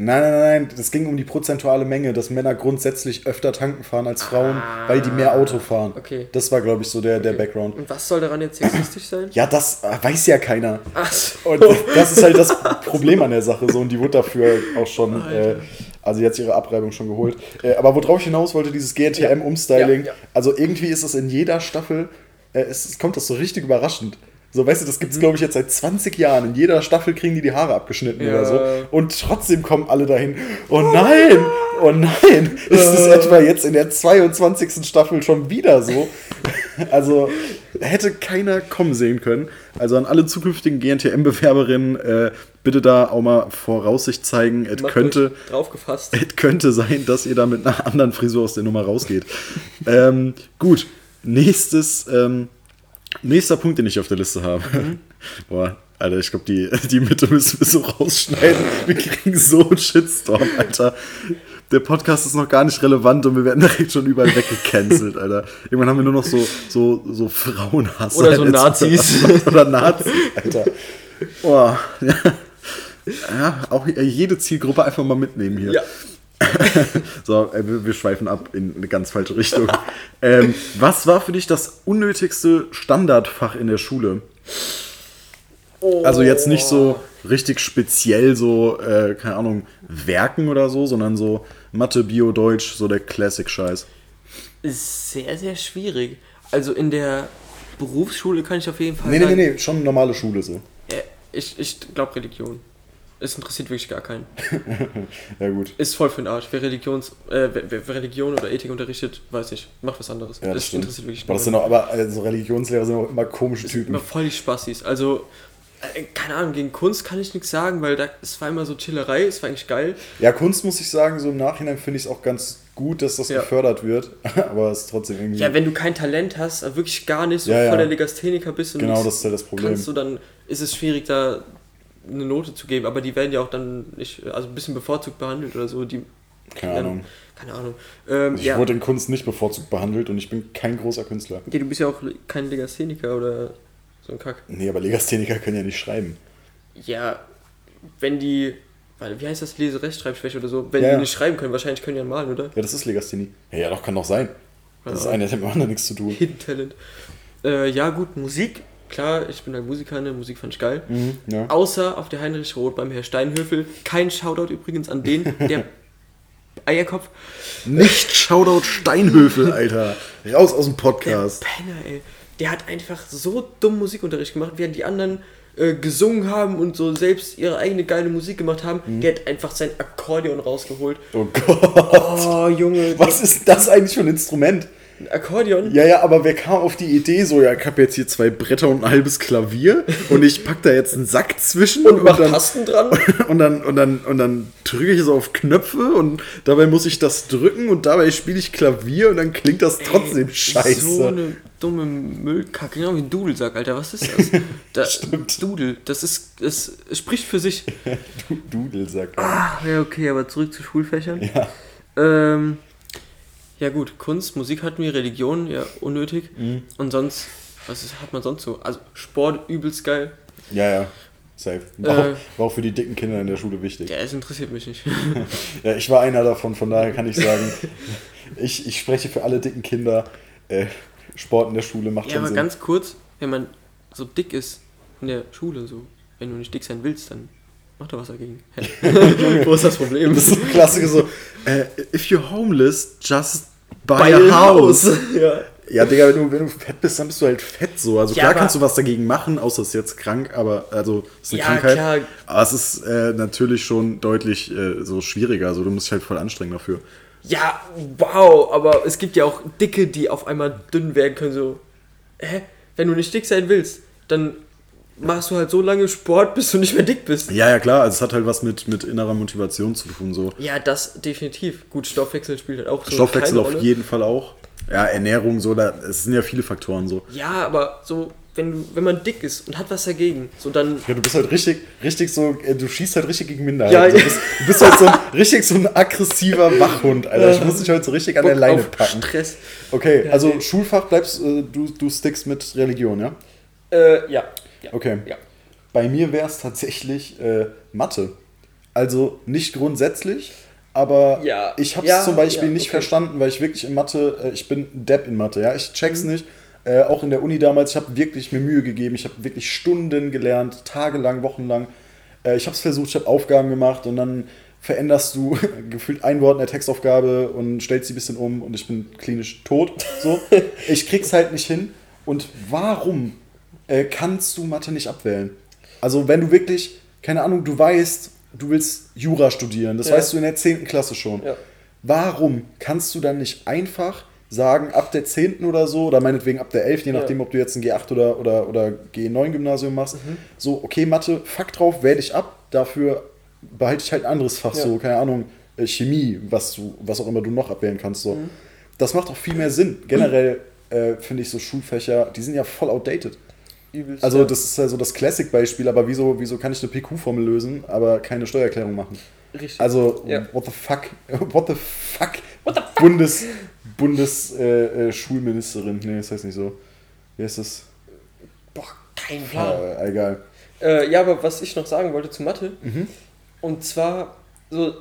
Nein, nein, nein, das ging um die prozentuale Menge, dass Männer grundsätzlich öfter tanken fahren als Frauen, weil die mehr Auto fahren. Ah, okay. Das war, glaube ich, so der, der Okay. Background. Und was soll daran jetzt sexistisch sein? Ja, das äh, weiß ja keiner. Ach so. Und das ist halt das Problem an der Sache. So, und die wurde dafür auch schon, äh, also jetzt ihre Abreibung schon geholt. Äh, aber worauf ich hinaus wollte, dieses GNTM-Umstyling, Ja, ja. also irgendwie ist es in jeder Staffel, äh, es kommt das so richtig überraschend. So, weißt du, das gibt es, glaube ich, jetzt seit 20 Jahren. In jeder Staffel kriegen die die Haare abgeschnitten Ja. oder so. Und trotzdem kommen alle dahin. Oh nein! Oh nein! Ist es etwa jetzt in der 22. Staffel schon wieder so? [laughs] Also hätte keiner kommen sehen können. Also an alle zukünftigen GNTM-Bewerberinnen, äh, bitte da auch mal Voraussicht zeigen. Es könnte, [laughs] es könnte sein, dass ihr da mit einer anderen Frisur aus der Nummer rausgeht. ähm, gut, nächstes, ähm, nächster Punkt, den ich auf der Liste habe. [laughs] Boah, Alter, ich glaube, die, die Mitte müssen wir so rausschneiden. Wir kriegen so einen Shitstorm, Alter. Der Podcast ist noch gar nicht relevant und wir werden [laughs] direkt schon überall weggecancelt, Alter. Irgendwann haben wir nur noch so, so, so Frauenhass. Oder so Nazis. [laughs] Oder Nazis, Alter. Boah, ja. ja, auch jede Zielgruppe einfach mal mitnehmen hier. Ja. [laughs] So, äh, wir, schweifen ab in eine ganz falsche Richtung. ähm, was war für dich das unnötigste Standardfach in der Schule? Also jetzt nicht so richtig speziell so, äh, keine Ahnung, Werken oder so, sondern so Mathe, Bio, Deutsch, so der Classic-Scheiß. Ist sehr, sehr schwierig. Also in der Berufsschule kann ich auf jeden Fall Nee, nee, sagen, nee, nee, schon normale Schule so. ich, ich glaube Religion. Es interessiert wirklich gar keinen. [laughs] Ja, gut. Ist voll für den Arsch. Wer, Religions, äh, wer, wer Religion oder Ethik unterrichtet, weiß nicht. Macht was anderes. Ja, das das interessiert wirklich Aber, das sind auch, aber also Religionslehrer sind auch immer komische Typen. immer voll die Spassis. Also, äh, keine Ahnung, gegen Kunst kann ich nichts sagen, weil da, es war immer so Chillerei, es war eigentlich geil. Ja, Kunst muss ich sagen, so im Nachhinein finde ich es auch ganz gut, dass das Ja. gefördert wird. [laughs] Aber es ist trotzdem irgendwie. Ja, wenn du kein Talent hast, wirklich gar nicht, so Ja, ja. voll der Legastheniker bist und genau, das ist ja das Problem. kannst du, dann ist es schwierig, da eine Note zu geben. Aber die werden ja auch dann nicht, also ein bisschen bevorzugt behandelt oder so. Die, Keine dann- Ahnung. Keine Ahnung. Ähm, Ich ja. wurde in Kunst nicht bevorzugt behandelt und ich bin kein großer Künstler. ja, du bist ja auch kein Legastheniker oder so ein Kack. Nee, aber Legastheniker können ja nicht schreiben. Ja, wenn die weil, wie heißt das, Lese-Rechtschreibschwäche oder so, wenn Ja, die nicht schreiben können, wahrscheinlich können die ja malen, oder? Ja, das ist Legasthenie. Ja, ja, doch, kann doch sein. Das ist eine, das hat mit dem anderen nichts zu tun. Hidden Talent. Äh, ja, gut, Musik, klar, ich bin ein Musiker, ne, Musik fand ich geil. Mhm, ja. Außer auf der Heinrich Roth beim Herr Steinhöfel. Kein Shoutout übrigens an den, der [laughs] Eierkopf. Nicht Shoutout Steinhöfel, Alter. Raus aus dem Der Podcast. Penner, ey. Der hat einfach so dumm Musikunterricht gemacht, während die anderen äh, gesungen haben und so selbst ihre eigene geile Musik gemacht haben. Mhm. Der hat einfach sein Akkordeon rausgeholt. Oh Gott. Oh, Junge. Was ist das eigentlich für ein Instrument? Ein Akkordeon? Ja, ja, aber wer kam auf die Idee, so, ja, ich habe jetzt hier zwei Bretter und ein halbes Klavier und ich pack da jetzt einen Sack zwischen Und mach dann, Tasten dran? [laughs] und dann und dann und dann drücke ich so auf Knöpfe und dabei muss ich das drücken und dabei spiele ich Klavier und dann klingt das trotzdem scheiße. So eine dumme Müllkacke, genau wie ein Dudelsack, Alter. Was ist das? [laughs] Da, Stimmt. Dudel, das ist, das spricht für sich. [laughs] Du Dudelsack. Ah, ja, okay, aber zurück zu Schulfächern. Ja. Ähm, ja gut, Kunst, Musik hatten wir, Religion, ja, unnötig. Mhm. Und sonst, was ist, hat man sonst so? Also Sport, übelst geil. Ja, ja. Safe. War, Äh. auch, war auch für die dicken Kinder in der Schule wichtig. Ja, es interessiert mich nicht. [laughs] Ja, ich war einer davon, von daher kann ich sagen, [laughs] ich, ich spreche für alle dicken Kinder. Äh, Sport in der Schule macht ja, schon aber Sinn. ganz kurz, wenn man so dick ist in der Schule, so, wenn du nicht dick sein willst, dann mach doch was dagegen. Hä? [laughs] [laughs] Wo ist das Problem? Das ist so ein Klassiker so, äh, if you're homeless, just buy, a house. [laughs] ja. Ja, Digga, wenn du, wenn du fett bist, dann bist du halt fett so. Also Ja, klar kannst du was dagegen machen, außer es ist jetzt krank, aber also ist eine Ja, Krankheit. klar. Aber es ist äh, natürlich schon deutlich äh, so schwieriger. Also du musst dich halt voll anstrengen dafür. Ja, wow, aber es gibt ja auch Dicke, die auf einmal dünn werden können, so. Hä? Wenn du nicht dick sein willst, dann machst du halt so lange Sport, bis du nicht mehr dick bist. Ja, ja, klar. Also es hat halt was mit, mit innerer Motivation zu tun. So. Ja, das definitiv. Gut, Stoffwechsel spielt halt auch so Stoffwechsel auf jeden Fall auch. Ja, Ernährung, so, da, es sind ja viele Faktoren so. Ja, aber so, wenn, du, wenn man dick ist und hat was dagegen, so dann. Ja, du bist halt richtig, richtig so, äh, du schießt halt richtig gegen Minderheiten. Ja, du, bist, du bist halt so ein, richtig so ein aggressiver Wachhund, Alter. Ich muss dich heute so richtig an der Bock Leine auf packen. Stress. Okay, Ja, also nee. Schulfach bleibst, äh, du, du stickst mit Religion, ja? Äh, ja. Ja. Okay. Ja. Bei mir wäre es tatsächlich äh, Mathe. Also nicht grundsätzlich, aber Ja. ich habe es Ja, zum Beispiel nicht okay. verstanden, weil ich wirklich in Mathe, äh, ich bin ein Depp in Mathe, ja, ich check's Mhm. nicht. Äh, auch in der Uni damals, ich habe wirklich mir Mühe gegeben, ich habe wirklich Stunden gelernt, tagelang, wochenlang. Äh, ich habe es versucht, ich habe Aufgaben gemacht und dann veränderst du [laughs] gefühlt ein Wort in der Textaufgabe und stellst sie ein bisschen um und ich bin klinisch tot. So. [laughs] ich krieg's halt nicht hin. Und warum äh, kannst du Mathe nicht abwählen? Also wenn du wirklich, keine Ahnung, du weißt, du willst Jura studieren, das Ja. weißt du in der 10. Klasse schon. Ja. Warum kannst du dann nicht einfach sagen, ab der 10. oder so, oder meinetwegen ab der 11., je Ja. nachdem, ob du jetzt ein G8 oder, oder, oder G9-Gymnasium machst, Mhm. so, okay, Mathe, fuck drauf, wähle ich ab, dafür behalte ich halt ein anderes Fach, Ja. so, keine Ahnung, äh, Chemie, was, du, was auch immer du noch abwählen kannst, so. Mhm. Das macht auch viel mehr Sinn. Generell äh, finde ich so Schulfächer, die sind ja voll outdated. Übelst. Also ja. das ist ja so das Classic-Beispiel, aber wieso, wieso kann ich eine PQ-Formel lösen, aber keine Steuererklärung machen? Richtig. Also, Ja. what the fuck? [laughs] What the fuck? What the fuck? Bundes, Bundes äh, äh, Schulministerin. Nee, das heißt nicht so. Wie heißt das? Boah, kein Plan. Äh, egal. Äh, ja, aber was ich noch sagen wollte zu Mathe, Mhm. und zwar so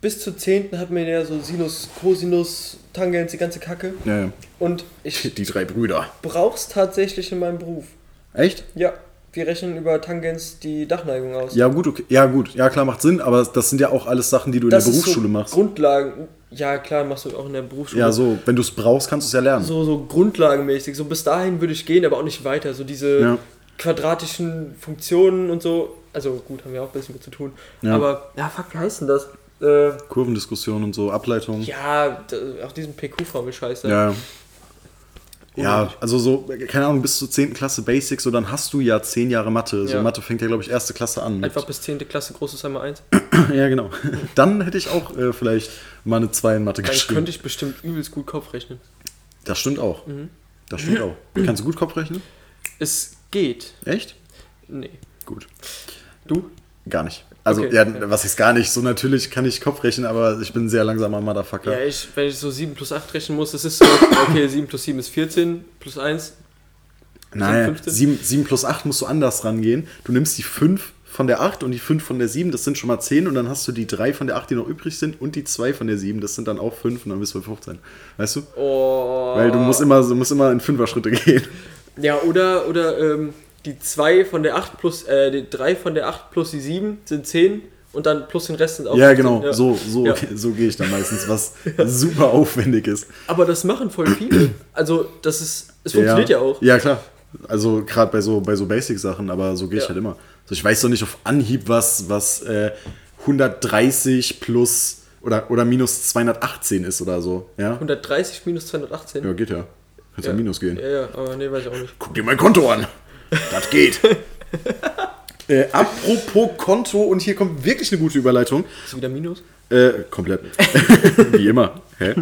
bis zur 10. hat man ja so Sinus, Cosinus, Tangens, die ganze Kacke. Ja, ja. Und ich Die drei Brüder. brauch's tatsächlich in meinem Beruf. Echt? Ja, wir rechnen über Tangens die Dachneigung aus. Ja, gut, okay. Ja, gut. Ja, klar, macht Sinn, aber das sind ja auch alles Sachen, die du in das der ist Berufsschule so machst. Grundlagen. Ja, klar, machst du auch in der Berufsschule. Ja, so. Wenn du es brauchst, kannst du es ja lernen. so, so grundlagenmäßig. So bis dahin würde ich gehen, aber auch nicht weiter. So diese Ja. quadratischen Funktionen und so. Also gut, haben wir auch ein bisschen mit zu tun. Ja. Aber, ja, fuck, wie heißt denn das? Äh, Kurvendiskussion und so, Ableitung. ja, auch diesen PQ-Formel-Scheiß. da. Ja. Ja, also so, keine Ahnung, bis zur 10. Klasse Basics, so dann hast du ja 10 Jahre Mathe. So Ja. Mathe fängt ja, glaube ich, erste Klasse an. Einfach bis 10. Klasse, großes einmal 1. [clears throat] ja, genau. Dann hätte ich auch äh, vielleicht mal eine 2 in Mathe Dann geschrieben. könnte ich bestimmt übelst gut Kopf rechnen. Das stimmt auch. Mhm. Das stimmt auch. Kannst du gut Kopf rechnen? Es geht. Echt? Nee. Gut. Du? Gar nicht. Also, Okay. ja, was ist gar nicht? So natürlich kann ich Kopf rechnen, aber ich bin ein sehr langsamer Motherfucker. Ja, ich, wenn ich so 7 plus 8 rechnen muss, das ist so, [coughs] okay, 7 plus 7 ist 14, plus 1. Nein, 15? 7, 7 plus 8 musst du anders rangehen. Du nimmst die 5 von der 8 und die 5 von der 7, das sind schon mal 10 und dann hast du die 3 von der 8, die noch übrig sind und die 2 von der 7, das sind dann auch 5 und dann bist du bei 15. Weißt du? Oh. Weil du musst immer, du musst immer in Fünfer-Schritte [laughs] gehen. Ja, oder, oder ähm, die 2 von der 8 plus, äh, die 3 von der 8 plus die 7 sind 10 und dann plus den Rest sind auch Ja, 15. genau, Ja. so, so, Ja. [laughs] so gehe ich dann meistens, was super aufwendig ist. Aber das machen voll viele. Also, das ist, es funktioniert ja, auch. Ja, klar. Also gerade bei so, bei so Basic-Sachen, aber so gehe ich Ja. halt immer. Also ich weiß doch nicht auf Anhieb, was, was äh, 130 plus oder, oder minus 218 ist oder so. Ja, 130 minus 218. ja geht ja. Kannst ja. minus gehen. Ja, ja, aber nee, weiß ich auch nicht. Guck dir mein Konto an. Das geht. [laughs] äh, apropos Konto, und hier kommt wirklich eine gute Überleitung. Ist wieder Minus? Äh, komplett. [laughs] Wie immer. Hä?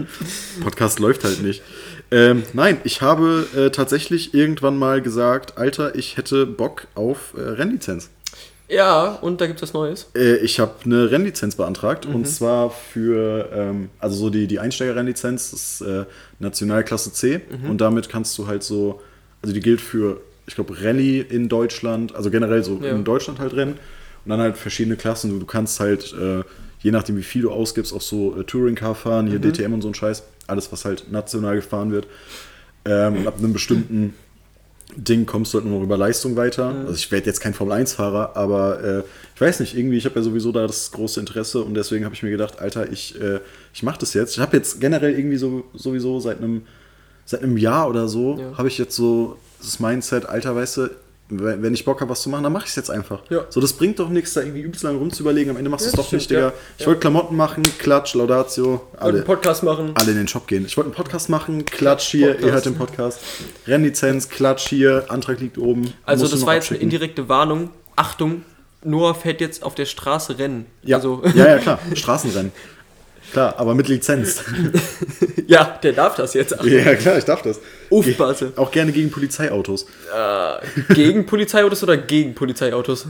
Podcast läuft halt nicht. Ähm, nein, ich habe äh, tatsächlich irgendwann mal gesagt, Alter, ich hätte Bock auf äh, Rennlizenz. Ja, und da gibt es was Neues. Äh, ich habe eine Rennlizenz beantragt und zwar für, ähm, also so die, die Einsteiger-Rennlizenz, das ist äh, Nationalklasse C und damit kannst du halt so, also die gilt für, ich glaube, Rallye in Deutschland, also generell so Ja. in Deutschland halt Rennen und dann halt verschiedene Klassen. Du, kannst halt, äh, je nachdem wie viel du ausgibst, auch so äh, Touring-Car fahren, hier DTM und so ein Scheiß, alles was halt national gefahren wird. Ähm, und ab einem bestimmten Ding kommst du halt nur noch über Leistung weiter. Also ich werde jetzt kein Formel-1-Fahrer, aber äh, ich weiß nicht, irgendwie, ich habe ja sowieso da das große Interesse und deswegen habe ich mir gedacht, Alter, ich, äh, ich mache das jetzt. Ich habe jetzt generell irgendwie so sowieso seit einem seit einem Jahr oder so, Ja. habe ich jetzt so das Mindset, Alter, weißt du, wenn ich Bock habe, was zu machen, dann mache ich es jetzt einfach. Ja. So, das bringt doch nichts, da irgendwie übelst lang rumzuüberlegen. Am Ende machst du es doch das nicht, stimmt, Digga. ja. Ich wollte Klamotten machen, Klatsch, Laudatio, Wollte alle einen Podcast machen. alle in den Shop gehen. Ich wollte einen Podcast machen, Klatsch hier, Podcast. ihr hört den Podcast. Rennlizenz, Klatsch hier, Antrag liegt oben. Also, Musst das war jetzt eine indirekte Warnung. Achtung, Noah fährt jetzt auf der Straße Rennen. Ja. Also, ja, ja, [laughs] klar. Straßenrennen. Klar, aber mit Lizenz. [laughs] ja, der darf das jetzt. ja, klar, ich darf das. Aufpasse. Auch gerne gegen Polizeiautos. Gegen Polizeiautos oder gegen Polizeiautos?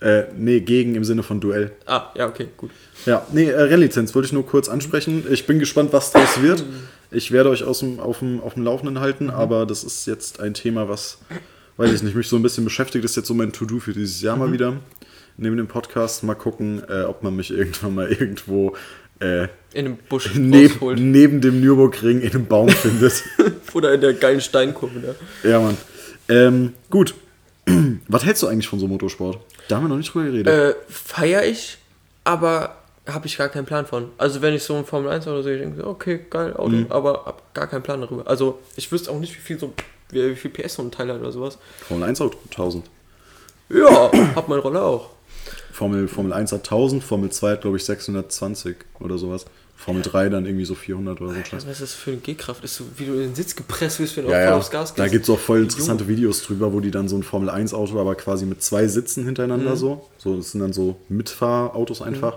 Äh, nee, gegen im Sinne von Duell. Ah, ja, okay, gut. Ja, nee, äh, Rennlizenz wollte ich nur kurz ansprechen. Ich bin gespannt, was draus wird. Ich werde euch aus dem, auf, dem, auf dem Laufenden halten, aber das ist jetzt ein Thema, was, weiß ich nicht, mich so ein bisschen beschäftigt. Das ist jetzt so mein To-Do für dieses Jahr mal wieder. Neben dem Podcast mal gucken, äh, ob man mich irgendwann mal [laughs] irgendwo äh, In einem Busch [laughs] neb, rausholt. neben dem Nürburgring in einem Baum findet. [laughs] Oder in der geilen Steinkurve da. ja, Mann. Ähm, gut. [clears throat] Was hältst du eigentlich von so Motorsport? Da haben wir noch nicht drüber geredet. Äh, feier ich, aber habe ich gar keinen Plan von. Also wenn ich so ein Formel 1 oder so, ich denke, okay, geil, Auto, Mhm. aber hab gar keinen Plan darüber. Also ich wüsste auch nicht, wie viel so wie, viel PS so ein Teil hat oder sowas. Formel 1 Auto 1000. Ja, [clears throat] hab meine Rolle auch. Formel, Formel 1 hat 1000, Formel 2 hat, glaube ich, 620 oder sowas. Formel 3 dann irgendwie so 400 oder so. Scheiß. Was ist das für eine G-Kraft? Ist so, wie du in den Sitz gepresst wirst, wenn du Ja, ja. aufs Gas gehst. Da gibt es auch voll interessante Videos drüber, wo die dann so ein Formel 1 Auto, aber quasi mit zwei Sitzen Mhm. hintereinander so. So, das sind dann so Mitfahrautos einfach,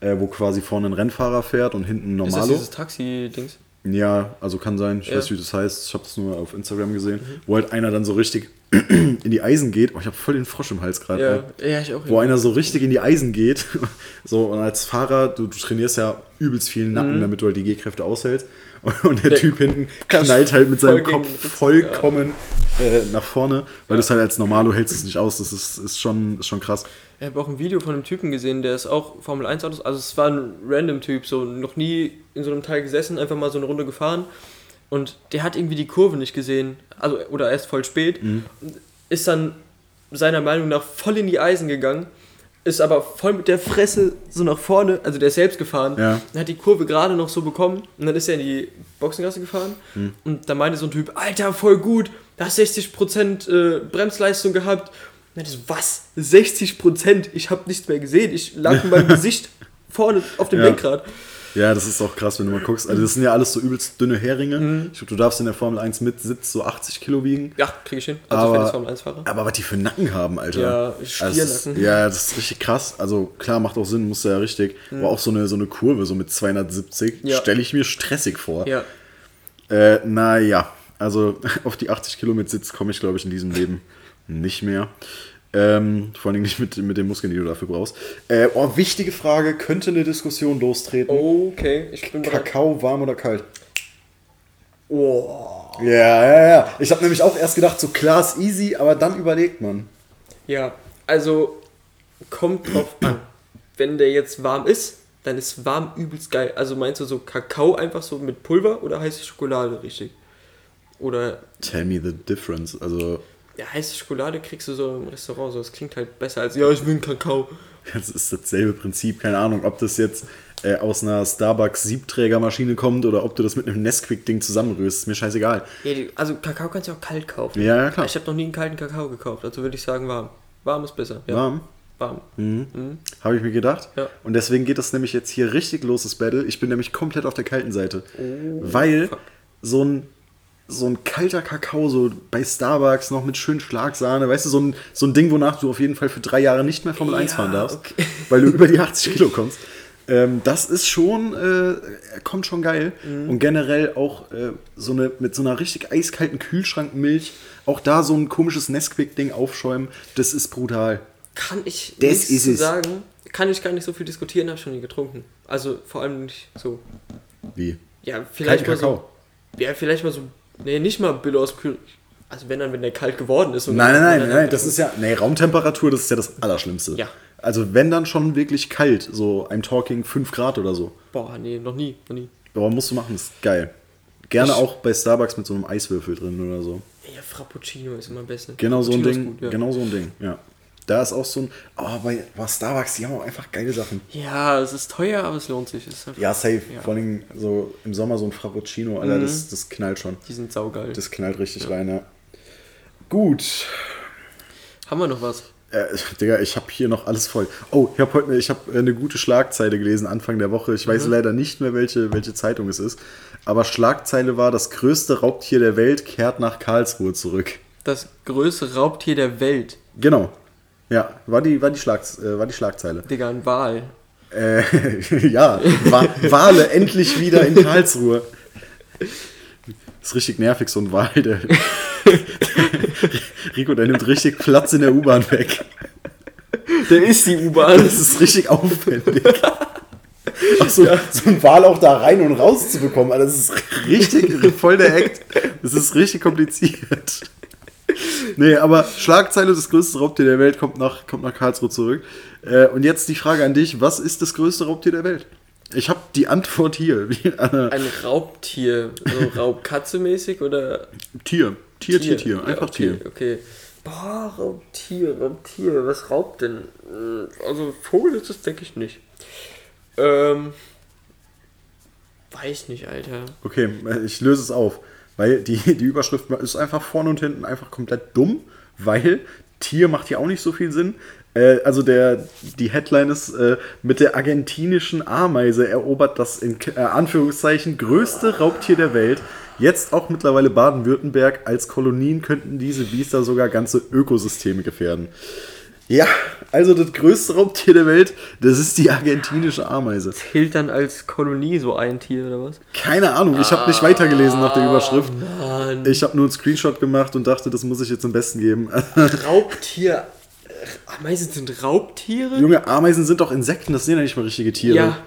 äh, wo quasi vorne ein Rennfahrer fährt und hinten ein Ist das Normalo. dieses Taxi-Dings? Ja, also kann sein. Ich Ja. Mhm. weiß nicht, wie das heißt. Ich habe das nur auf Instagram gesehen, wo halt einer dann so richtig [clears throat] in die Eisen geht. Oh, ich habe voll den Frosch im Hals gerade. Ja, ja, ich auch. Wo einer so richtig in die Eisen geht. [laughs] So, und als Fahrer, du, du trainierst ja übelst viel Nacken, damit du halt die G-Kräfte aushältst. Und, [laughs] und der, Der Typ hinten [laughs] knallt halt mit seinem Kopf vollkommen äh, nach vorne, weil du es halt als Normalo hältst es nicht aus. Das ist, ist, schon, ist schon krass. Ich habe auch ein Video von einem Typen gesehen, der ist auch Formel 1 Autos, also es war ein random Typ, so noch nie in so einem Teil gesessen, einfach mal so eine Runde gefahren und der hat irgendwie die Kurve nicht gesehen, also oder erst voll spät, Mhm. ist dann seiner Meinung nach voll in die Eisen gegangen, ist aber voll mit der Fresse so nach vorne, also der ist selbst gefahren, Ja. hat die Kurve gerade noch so bekommen und dann ist er in die Boxengasse gefahren Mhm. und da meinte so ein Typ, Alter, voll gut, da hast 60% äh, Bremsleistung gehabt. Und so, was? 60%? Ich habe nichts mehr gesehen. Ich lag mit meinem [laughs] Gesicht vorne auf dem Ja. Lenkrad. Ja, das ist auch krass, wenn du mal guckst. Also, das sind ja alles so übelst dünne Heringe. Mhm. Ich glaube, du darfst in der Formel 1 mit Sitz so 80 Kilo wiegen. Ja, krieg ich hin. Also Aber- wenn ich Formel 1 fahre. Aber was die für Nacken haben, Alter. Ja, Also, Stiernacken. ist, ja, das ist richtig krass. Also klar, macht auch Sinn, muss ja richtig. Aber auch so eine, so eine Kurve, so mit 270, Ja. stelle ich mir stressig vor. Ja. Äh, naja, also [laughs] auf die 80 Kilo mit Sitz komme ich, glaube ich, in diesem Leben nicht mehr. Ähm, vor allem nicht mit, mit den Muskeln, die du dafür brauchst. Äh, oh, wichtige Frage, könnte eine Diskussion lostreten? Okay, ich bin bereit. Kakao, warm oder kalt? Oh. Ja, ja, ja. Ich habe nämlich auch erst gedacht, so klar ist easy, aber dann überlegt man. Ja, also kommt drauf an. Wenn der jetzt warm ist, dann ist warm übelst geil. Also meinst du so Kakao einfach so mit Pulver oder heiße Schokolade richtig? Oder Tell me the difference. Also, ja, heiße Schokolade kriegst du so im Restaurant so. Das klingt halt besser als ja, ich will einen Kakao. das ist dasselbe Prinzip. Keine Ahnung, ob das jetzt äh, aus einer Starbucks Siebträgermaschine kommt oder ob du das mit einem Nesquik-Ding zusammenrührst. Ist mir scheißegal. Ja, also Kakao kannst du auch kalt kaufen. Ja, ja, klar. Ich habe noch nie einen kalten Kakao gekauft, also würde ich sagen warm. Warm ist besser. Ja. Warm. Warm. Habe ich mir gedacht. Ja. Und deswegen geht das nämlich jetzt hier richtig los, das Battle. Ich bin nämlich komplett auf der kalten Seite. weil fuck. so ein, so ein kalter Kakao, so bei Starbucks noch mit schön Schlagsahne, weißt du, so ein, so ein Ding, wonach du auf jeden Fall für drei Jahre nicht mehr Formel 1 Ja, fahren darfst, okay. [laughs] weil du über die 80 Kilo kommst. Ähm, das ist schon, äh, kommt schon geil. Mhm. Und generell auch äh, so eine, mit so einer richtig eiskalten Kühlschrankmilch, auch da so ein komisches Nesquik-Ding aufschäumen, das ist brutal. Kann ich Das nichts ist zu es. sagen. Kann ich gar nicht so viel diskutieren, habe schon nie getrunken. Also vor allem nicht so. Wie? Ja, vielleicht Kalten mal so. Ja, vielleicht mal so. Nee, nicht mal Billo aus Kühl. Also wenn dann, wenn der kalt geworden ist. Nein, nein, nein, nein, das ist ja, nee, Raumtemperatur, das ist ja das Allerschlimmste. Ja. Also wenn dann schon wirklich kalt, so I'm talking 5 Grad oder so. Boah, nee, noch nie, noch nie. Aber musst du machen, ist geil. Gerne Ich- auch bei Starbucks mit so einem Eiswürfel drin oder so. Ja, Frappuccino ist immer am besten. Genau so ein Ding, gut, ja. genau so ein Ding, ja. Da ist auch so ein, oh, bei, bei Starbucks, die haben auch einfach geile Sachen. Ja, es ist teuer, aber es lohnt sich. Es Ja, safe. Ja. Mhm. Vor allem so im Sommer so ein Frappuccino, Alter, das, das knallt schon. Die sind saugeil. Das knallt richtig rein, ja. Gut. Haben wir noch was? Äh, Digga, ich habe hier noch alles voll. Oh, ich habe heute ich hab eine gute Schlagzeile gelesen Anfang der Woche. Ich Mhm. weiß leider nicht mehr, welche, welche Zeitung es ist. Aber Schlagzeile war, das größte Raubtier der Welt kehrt nach Karlsruhe zurück. Das größte Raubtier der Welt. Genau. Ja, war die, war die, Schlags, äh, war die Schlagzeile. Digga, ein Wal. Äh, [laughs] ja, Wa Wale endlich wieder in Karlsruhe. ist richtig nervig, so ein Wal. Der [laughs] Rico, der nimmt richtig Platz in der U-Bahn weg. Der ist die U-Bahn. Das ist richtig aufwendig. Auch so, so ein Wal auch da rein und raus zu bekommen, das ist richtig voll der Act. Das ist richtig kompliziert. Nee, aber Schlagzeile, das größte Raubtier der Welt kommt nach, kommt nach Karlsruhe zurück. Äh, und jetzt die Frage an dich, was ist das größte Raubtier der Welt? Ich habe die Antwort hier. Ein Raubtier. So Raubkatze-mäßig oder Tier. Tier, Tier, Tier. Ja, Einfach okay, Tier. Okay. Boah, Raubtier, Raubtier. Was raubt denn? Äh, Also Vogel ist das, denke ich nicht. Ähm. Weiß nicht, Alter. Okay, ich löse es auf. Weil die, die Überschrift ist einfach vorne und hinten einfach komplett dumm, weil Tier macht hier auch nicht so viel Sinn. Äh, also der, die Headline ist, äh, mit der argentinischen Ameise erobert das in äh, Anführungszeichen größte Raubtier der Welt. Jetzt auch mittlerweile Baden-Württemberg. Als Kolonien könnten diese Biester sogar ganze Ökosysteme gefährden. Ja, also das größte Raubtier der Welt, das ist die argentinische Ameise. Zählt dann als Kolonie so ein Tier oder was? Keine Ahnung, ich habe nicht weitergelesen nach der Überschrift. Mann. Ich habe nur einen Screenshot gemacht und dachte, das muss ich jetzt am besten geben. [laughs] Raubtier. Ameisen sind Raubtiere? Junge, Ameisen sind doch Insekten, das sind ja nicht mal richtige Tiere. Ja.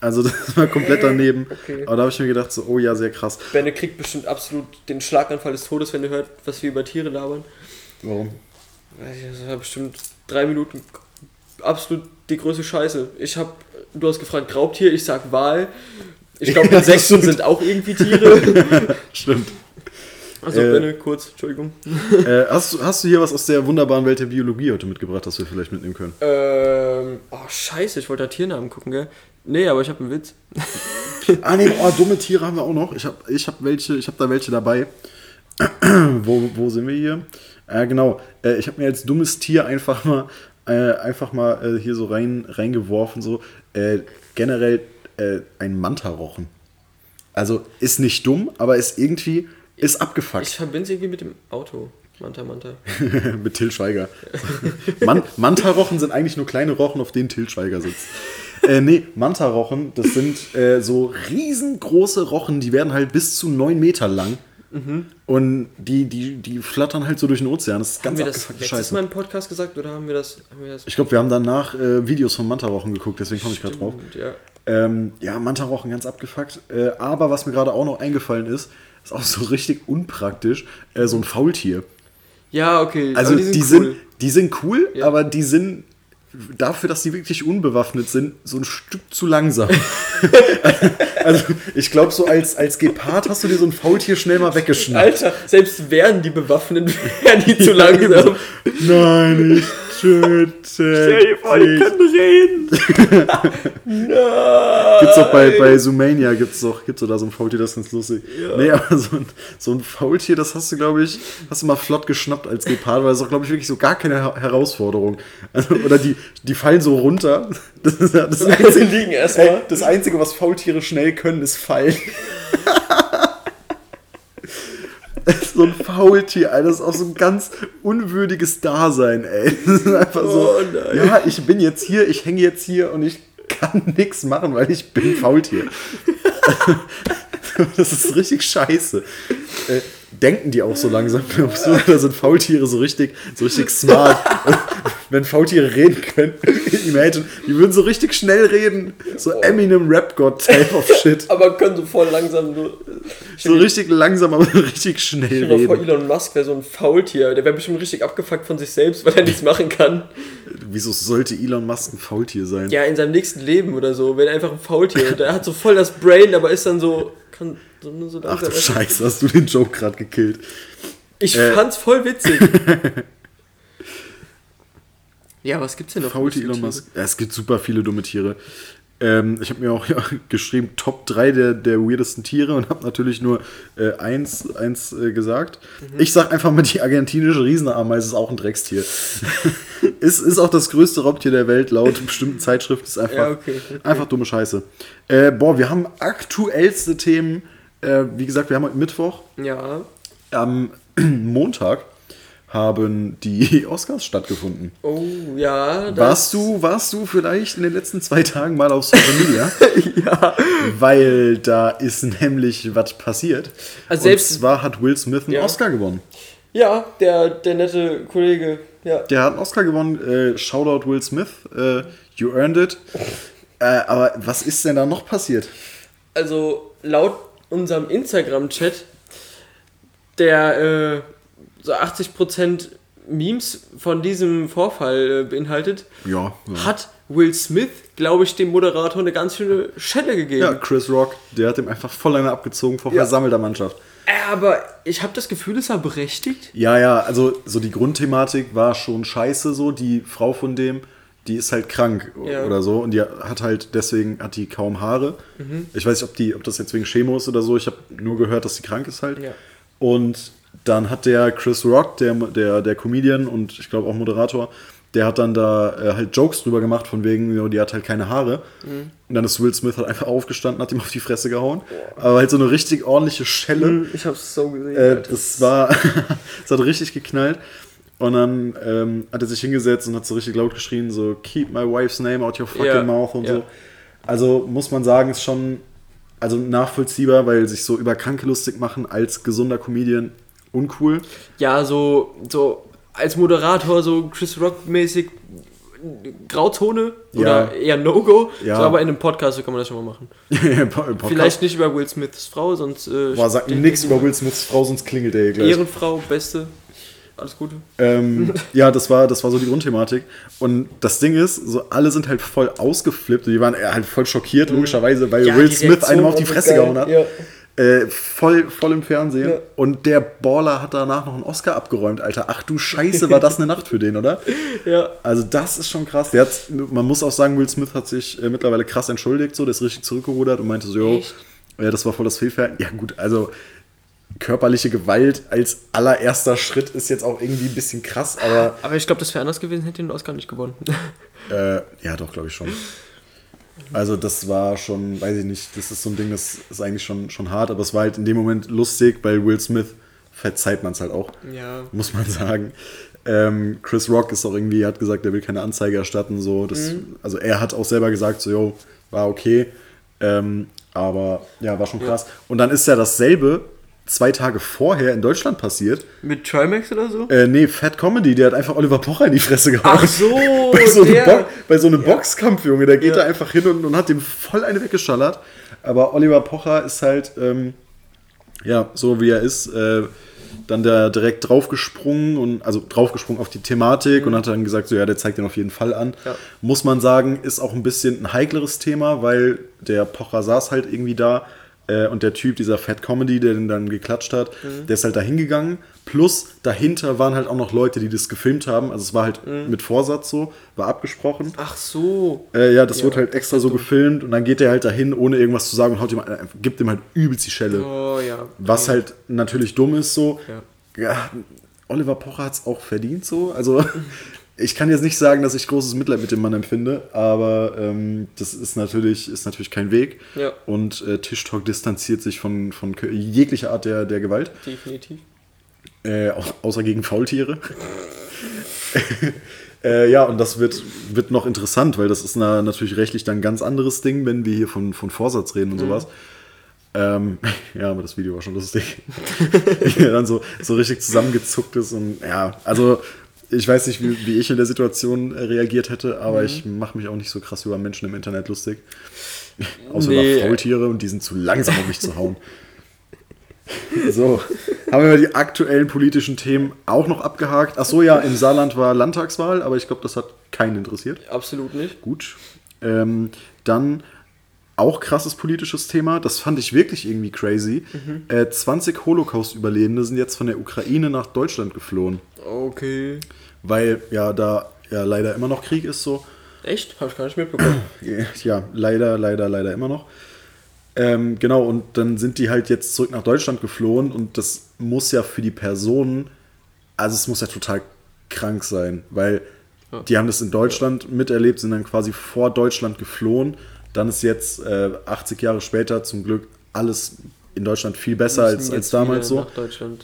Also das war komplett daneben. [laughs] Okay. Aber da habe ich mir gedacht, so, oh ja, sehr krass. Benne kriegt bestimmt absolut den Schlaganfall des Todes, wenn er hört, was wir über Tiere labern. Warum? Das war bestimmt drei Minuten absolut die größte Scheiße. Ich hab, du hast gefragt Raubtier, ich sag Wal. Ich glaube, [laughs] Ja, Insekten sind auch irgendwie Tiere. [laughs] Stimmt. Also, Äh, Benne, kurz, Entschuldigung. [laughs] äh, hast, du- hast du hier was aus der wunderbaren Welt der Biologie heute mitgebracht, das wir vielleicht mitnehmen können? Ähm, oh, scheiße, ich wollte da Tiernamen gucken, gell? Nee, aber ich habe einen Witz. Ah nee, oh, dumme Tiere haben wir auch noch. Ich habe ich hab welche, ich habe da welche dabei. [clears throat] wo, wo sind wir hier? Äh, genau, äh, ich habe mir als dummes Tier einfach mal äh, einfach mal äh, hier so rein reingeworfen so äh, generell äh, ein Mantarochen. Also ist nicht dumm, aber ist irgendwie ist abgefuckt Ich verbinde es irgendwie mit dem Auto. Manta, Manta. [laughs] mit Till Schweiger. Man Mantarochen sind eigentlich nur kleine Rochen, auf denen Till Schweiger sitzt. Äh, nee, Mantarochen, das sind äh, so riesengroße Rochen, die werden halt bis zu neun Meter lang. Und die, die, die flattern halt so durch den Ozean. Das ist Haben ganz wir das letztes Scheiße. Mal im Podcast gesagt oder haben wir das. Haben wir das Ich glaube, wir haben danach äh, Videos von Mantarochen geguckt, deswegen komme ich gerade drauf. Ja. Ähm, ja, Mantarochen ganz abgefuckt. Äh, aber was mir gerade auch noch eingefallen ist, ist auch so richtig unpraktisch, äh, so ein Faultier. ja, okay. Also aber die, cool. sind, die sind cool, Ja. aber die sind dafür, dass die wirklich unbewaffnet sind, so ein Stück zu langsam. [laughs] also, ich glaube, so als, als Gepard hast du dir so ein Faultier schnell mal weggeschnappt. Alter, selbst wären die bewaffnet, [laughs] wären die zu langsam. Nein, ich töte Stell dir vor, die können reden. [laughs] Nein. Gibt's doch bei, bei Zoomania, gibt's doch, gibt's doch da so ein Faultier, das ist ganz lustig. Nee, aber so ein, so ein Faultier, das hast du, glaube ich, hast du mal flott geschnappt als Gepard, weil das ist auch, glaube ich, wirklich so gar keine Her- Herausforderung. Also, oder die, die fallen so runter. Das ist ja das Einzige, liegen erstmal. Das Einzige, was Faultiere schnell können, ist fallen. [laughs] [laughs] so ein Faultier, Alter, das ist auch so ein ganz unwürdiges Dasein, ey. [laughs] Das ist einfach so, Oh ja, ich bin jetzt hier, ich hänge jetzt hier und ich kann [laughs] nichts machen, weil ich bin Faultier. das ist richtig scheiße. Äh, denken die auch so langsam? Oder sind Faultiere so richtig, so richtig smart? Wenn Faultiere reden können, imagine, die würden so richtig schnell reden. So Eminem Rap-God-Type of Shit. Aber können so voll langsam nur. So richtig langsam, aber [laughs] richtig schnell mal vor. Elon Musk wäre so ein Faultier. Der wäre bestimmt richtig abgefuckt von sich selbst, weil er nichts machen kann. Wieso sollte Elon Musk ein Faultier sein? Ja, in seinem nächsten Leben oder so, wenn er einfach ein Faultier. Der hat so voll das Brain, aber ist dann so. Kann so, so Ach du Scheiße, hast du den Joke gerade gekillt. Ich Äh. fand's voll witzig. [laughs] ja, was gibt's denn noch? Faultier Elon Musk. Ja, es gibt super viele dumme Tiere. Ähm, ich habe mir auch [laughs] ja, geschrieben, Top 3 der, der weirdesten Tiere und habe natürlich nur äh, eins, eins äh, gesagt. Mhm. Ich sag einfach mal, die argentinische Riesenameise ist auch ein Dreckstier. [laughs] ist, ist auch das größte Raubtier der Welt, laut bestimmten Zeitschriften. Ist einfach, Ja, okay, okay. einfach dumme Scheiße. Äh, boah, wir haben aktuellste Themen. Äh, wie gesagt, wir haben heute Mittwoch. Ja. Am [clears throat] Montag haben die [laughs] Oscars stattgefunden. Oh, ja. Warst du, warst du vielleicht in den letzten zwei Tagen mal auf Social Media? [laughs] Ja. Weil da ist nämlich was passiert. Also selbst- Und zwar hat Will Smith einen Ja. Oscar gewonnen. Ja, der, der nette Kollege. Ja. Der hat einen Oscar gewonnen. Äh, Shoutout Will Smith. Äh, you earned it. Äh, aber was ist denn da noch passiert? Also, laut unserem Instagram-Chat, der äh, so 80% Memes von diesem Vorfall äh, beinhaltet, Ja. Ja, hat Will Smith, glaube ich, dem Moderator eine ganz schöne Schelle gegeben. ja Chris Rock, der hat ihm einfach voll eine abgezogen vor Ja. versammelter Mannschaft. Äh, aber ich habe das Gefühl, es war berechtigt. Ja, ja, also so die Grundthematik war schon scheiße so. Die Frau von dem, die ist halt krank Ja. oder so und die hat halt deswegen hat die kaum Haare. Mhm. Ich weiß nicht, ob die, ob das jetzt wegen Chemo ist oder so. Ich habe nur gehört, dass sie krank ist halt. Ja. Und dann hat der Chris Rock, der, der, der Comedian und ich glaube auch Moderator, der hat dann da äh, halt Jokes drüber gemacht, von wegen, ja, die hat halt keine Haare. Mhm. Und dann ist Will Smith halt einfach aufgestanden, hat ihm auf die Fresse gehauen. Aber halt so eine richtig ordentliche Schelle. Ich habe es so gesehen. Äh, das war, [laughs] das hat richtig geknallt. Und dann ähm, hat er sich hingesetzt und hat so richtig laut geschrien, so, keep my wife's name out your fucking Ja, mouth und ja. so. Also muss man sagen, ist schon also nachvollziehbar, weil sich so über Kranke lustig machen als gesunder Comedian uncool. ja, so, so als Moderator, so Chris Rock-mäßig Grauzone Ja. oder eher No-Go. Ja. So, aber in einem Podcast so kann man das schon mal machen. [laughs] Vielleicht nicht über Will Smiths Frau, sonst. Äh, Boah, sag nichts über Will Smiths Frau, sonst klingelt der hier gleich. Ehrenfrau, beste. Alles Gute. Ähm, [laughs] ja, das war, das war so die Grundthematik. Und das Ding ist, so alle sind halt voll ausgeflippt. Die waren halt voll schockiert, logischerweise, weil Ja, Will Smith einem auf die Fresse gehauen hat. Ja. Äh, voll, voll im Fernsehen. Ja. Und der Baller hat danach noch einen Oscar abgeräumt, Alter. Ach du Scheiße, war das eine Nacht für den, oder? [laughs] Ja. Also das ist schon krass. Der hat, man muss auch sagen, Will Smith hat sich äh, mittlerweile krass entschuldigt, so, der ist richtig zurückgerudert und meinte so, jo, ja, das war voll das Fehlverhalten. Ja gut, also körperliche Gewalt als allererster Schritt ist jetzt auch irgendwie ein bisschen krass, aber Aber ich glaube, das wäre anders gewesen, hätte den Oscar nicht gewonnen. [laughs] äh, ja, doch, glaube ich schon. Also das war schon, weiß ich nicht, das ist so ein Ding, das ist eigentlich schon, schon hart, aber es war halt in dem Moment lustig, weil Will Smith verzeiht man es halt auch, ja. muss man sagen. Ähm, Chris Rock ist auch irgendwie, hat gesagt, er will keine Anzeige erstatten, so. Das, Mhm. Also er hat auch selber gesagt, so, yo, war okay. Ähm, aber ja, war schon krass. Und dann ist ja dasselbe zwei Tage vorher in Deutschland passiert. Mit Trimax oder so? Äh, nee, Fat Comedy, der hat einfach Oliver Pocher in die Fresse gehauen. Ach so, [laughs] bei so einem. Bo bei so einem Boxkampf, Junge, der geht Ja. da einfach hin und, und hat dem voll eine weggeschallert. Aber Oliver Pocher ist halt, ähm, ja, so wie er ist, äh, dann da direkt draufgesprungen und also draufgesprungen auf die Thematik und hat dann gesagt, so ja, der zeigt den auf jeden Fall an. Ja. Muss man sagen, ist auch ein bisschen ein heikleres Thema, weil der Pocher saß halt irgendwie da äh, und der Typ, dieser Fat Comedy, der den dann geklatscht hat, der ist halt da hingegangen. Plus dahinter waren halt auch noch Leute, die das gefilmt haben. Also es war halt mit Vorsatz so, war abgesprochen. Ach so. Äh, ja, das Ja, wurde halt extra so gefilmt und dann geht er halt dahin, ohne irgendwas zu sagen und haut ihm, äh, gibt ihm halt übelst die Schelle. Oh ja. Was halt natürlich dumm ist so. Ja. Ja, Oliver Pocher hat es auch verdient so. Also [laughs] ich kann jetzt nicht sagen, dass ich großes Mitleid mit dem Mann empfinde, aber ähm, das ist natürlich, ist natürlich kein Weg. Ja. Und äh, Tisch Talk distanziert sich von, von jeglicher Art der, der Gewalt, Definitiv. äh, au- außer gegen Faultiere. [laughs] äh, ja, und das wird, wird noch interessant, weil das ist na, natürlich rechtlich dann ein ganz anderes Ding, wenn wir hier von, von Vorsatz reden und sowas. Ähm, [laughs] ja, aber das Video war schon lustig. [laughs] ja, dann so, so richtig zusammengezuckt ist und ja, also ich weiß nicht, wie, wie ich in der Situation äh, reagiert hätte, aber ich mache mich auch nicht so krass über Menschen im Internet lustig. [laughs] Außer Nee. über Faultiere und die sind zu langsam, um mich zu hauen. [laughs] So, haben wir die aktuellen politischen Themen auch noch abgehakt. Ach so, ja, im Saarland war Landtagswahl, aber ich glaube, das hat keinen interessiert. Absolut nicht. Gut. Ähm, dann auch krasses politisches Thema, das fand ich wirklich irgendwie crazy. Äh, 20 Holocaust-Überlebende sind jetzt von der Ukraine nach Deutschland geflohen, Okay. Weil ja da ja leider immer noch Krieg ist so. Echt? Habe ich gar nicht mitbekommen. [clears throat] Ja, leider, leider, leider immer noch. Ähm, genau, und dann sind die halt jetzt zurück nach Deutschland geflohen und das muss ja für die Personen, also es muss ja total krank sein, weil Ja. die haben das in Deutschland miterlebt, sind dann quasi vor Deutschland geflohen. Dann ist jetzt äh, 80 Jahre später zum Glück alles in Deutschland viel besser als, als damals so.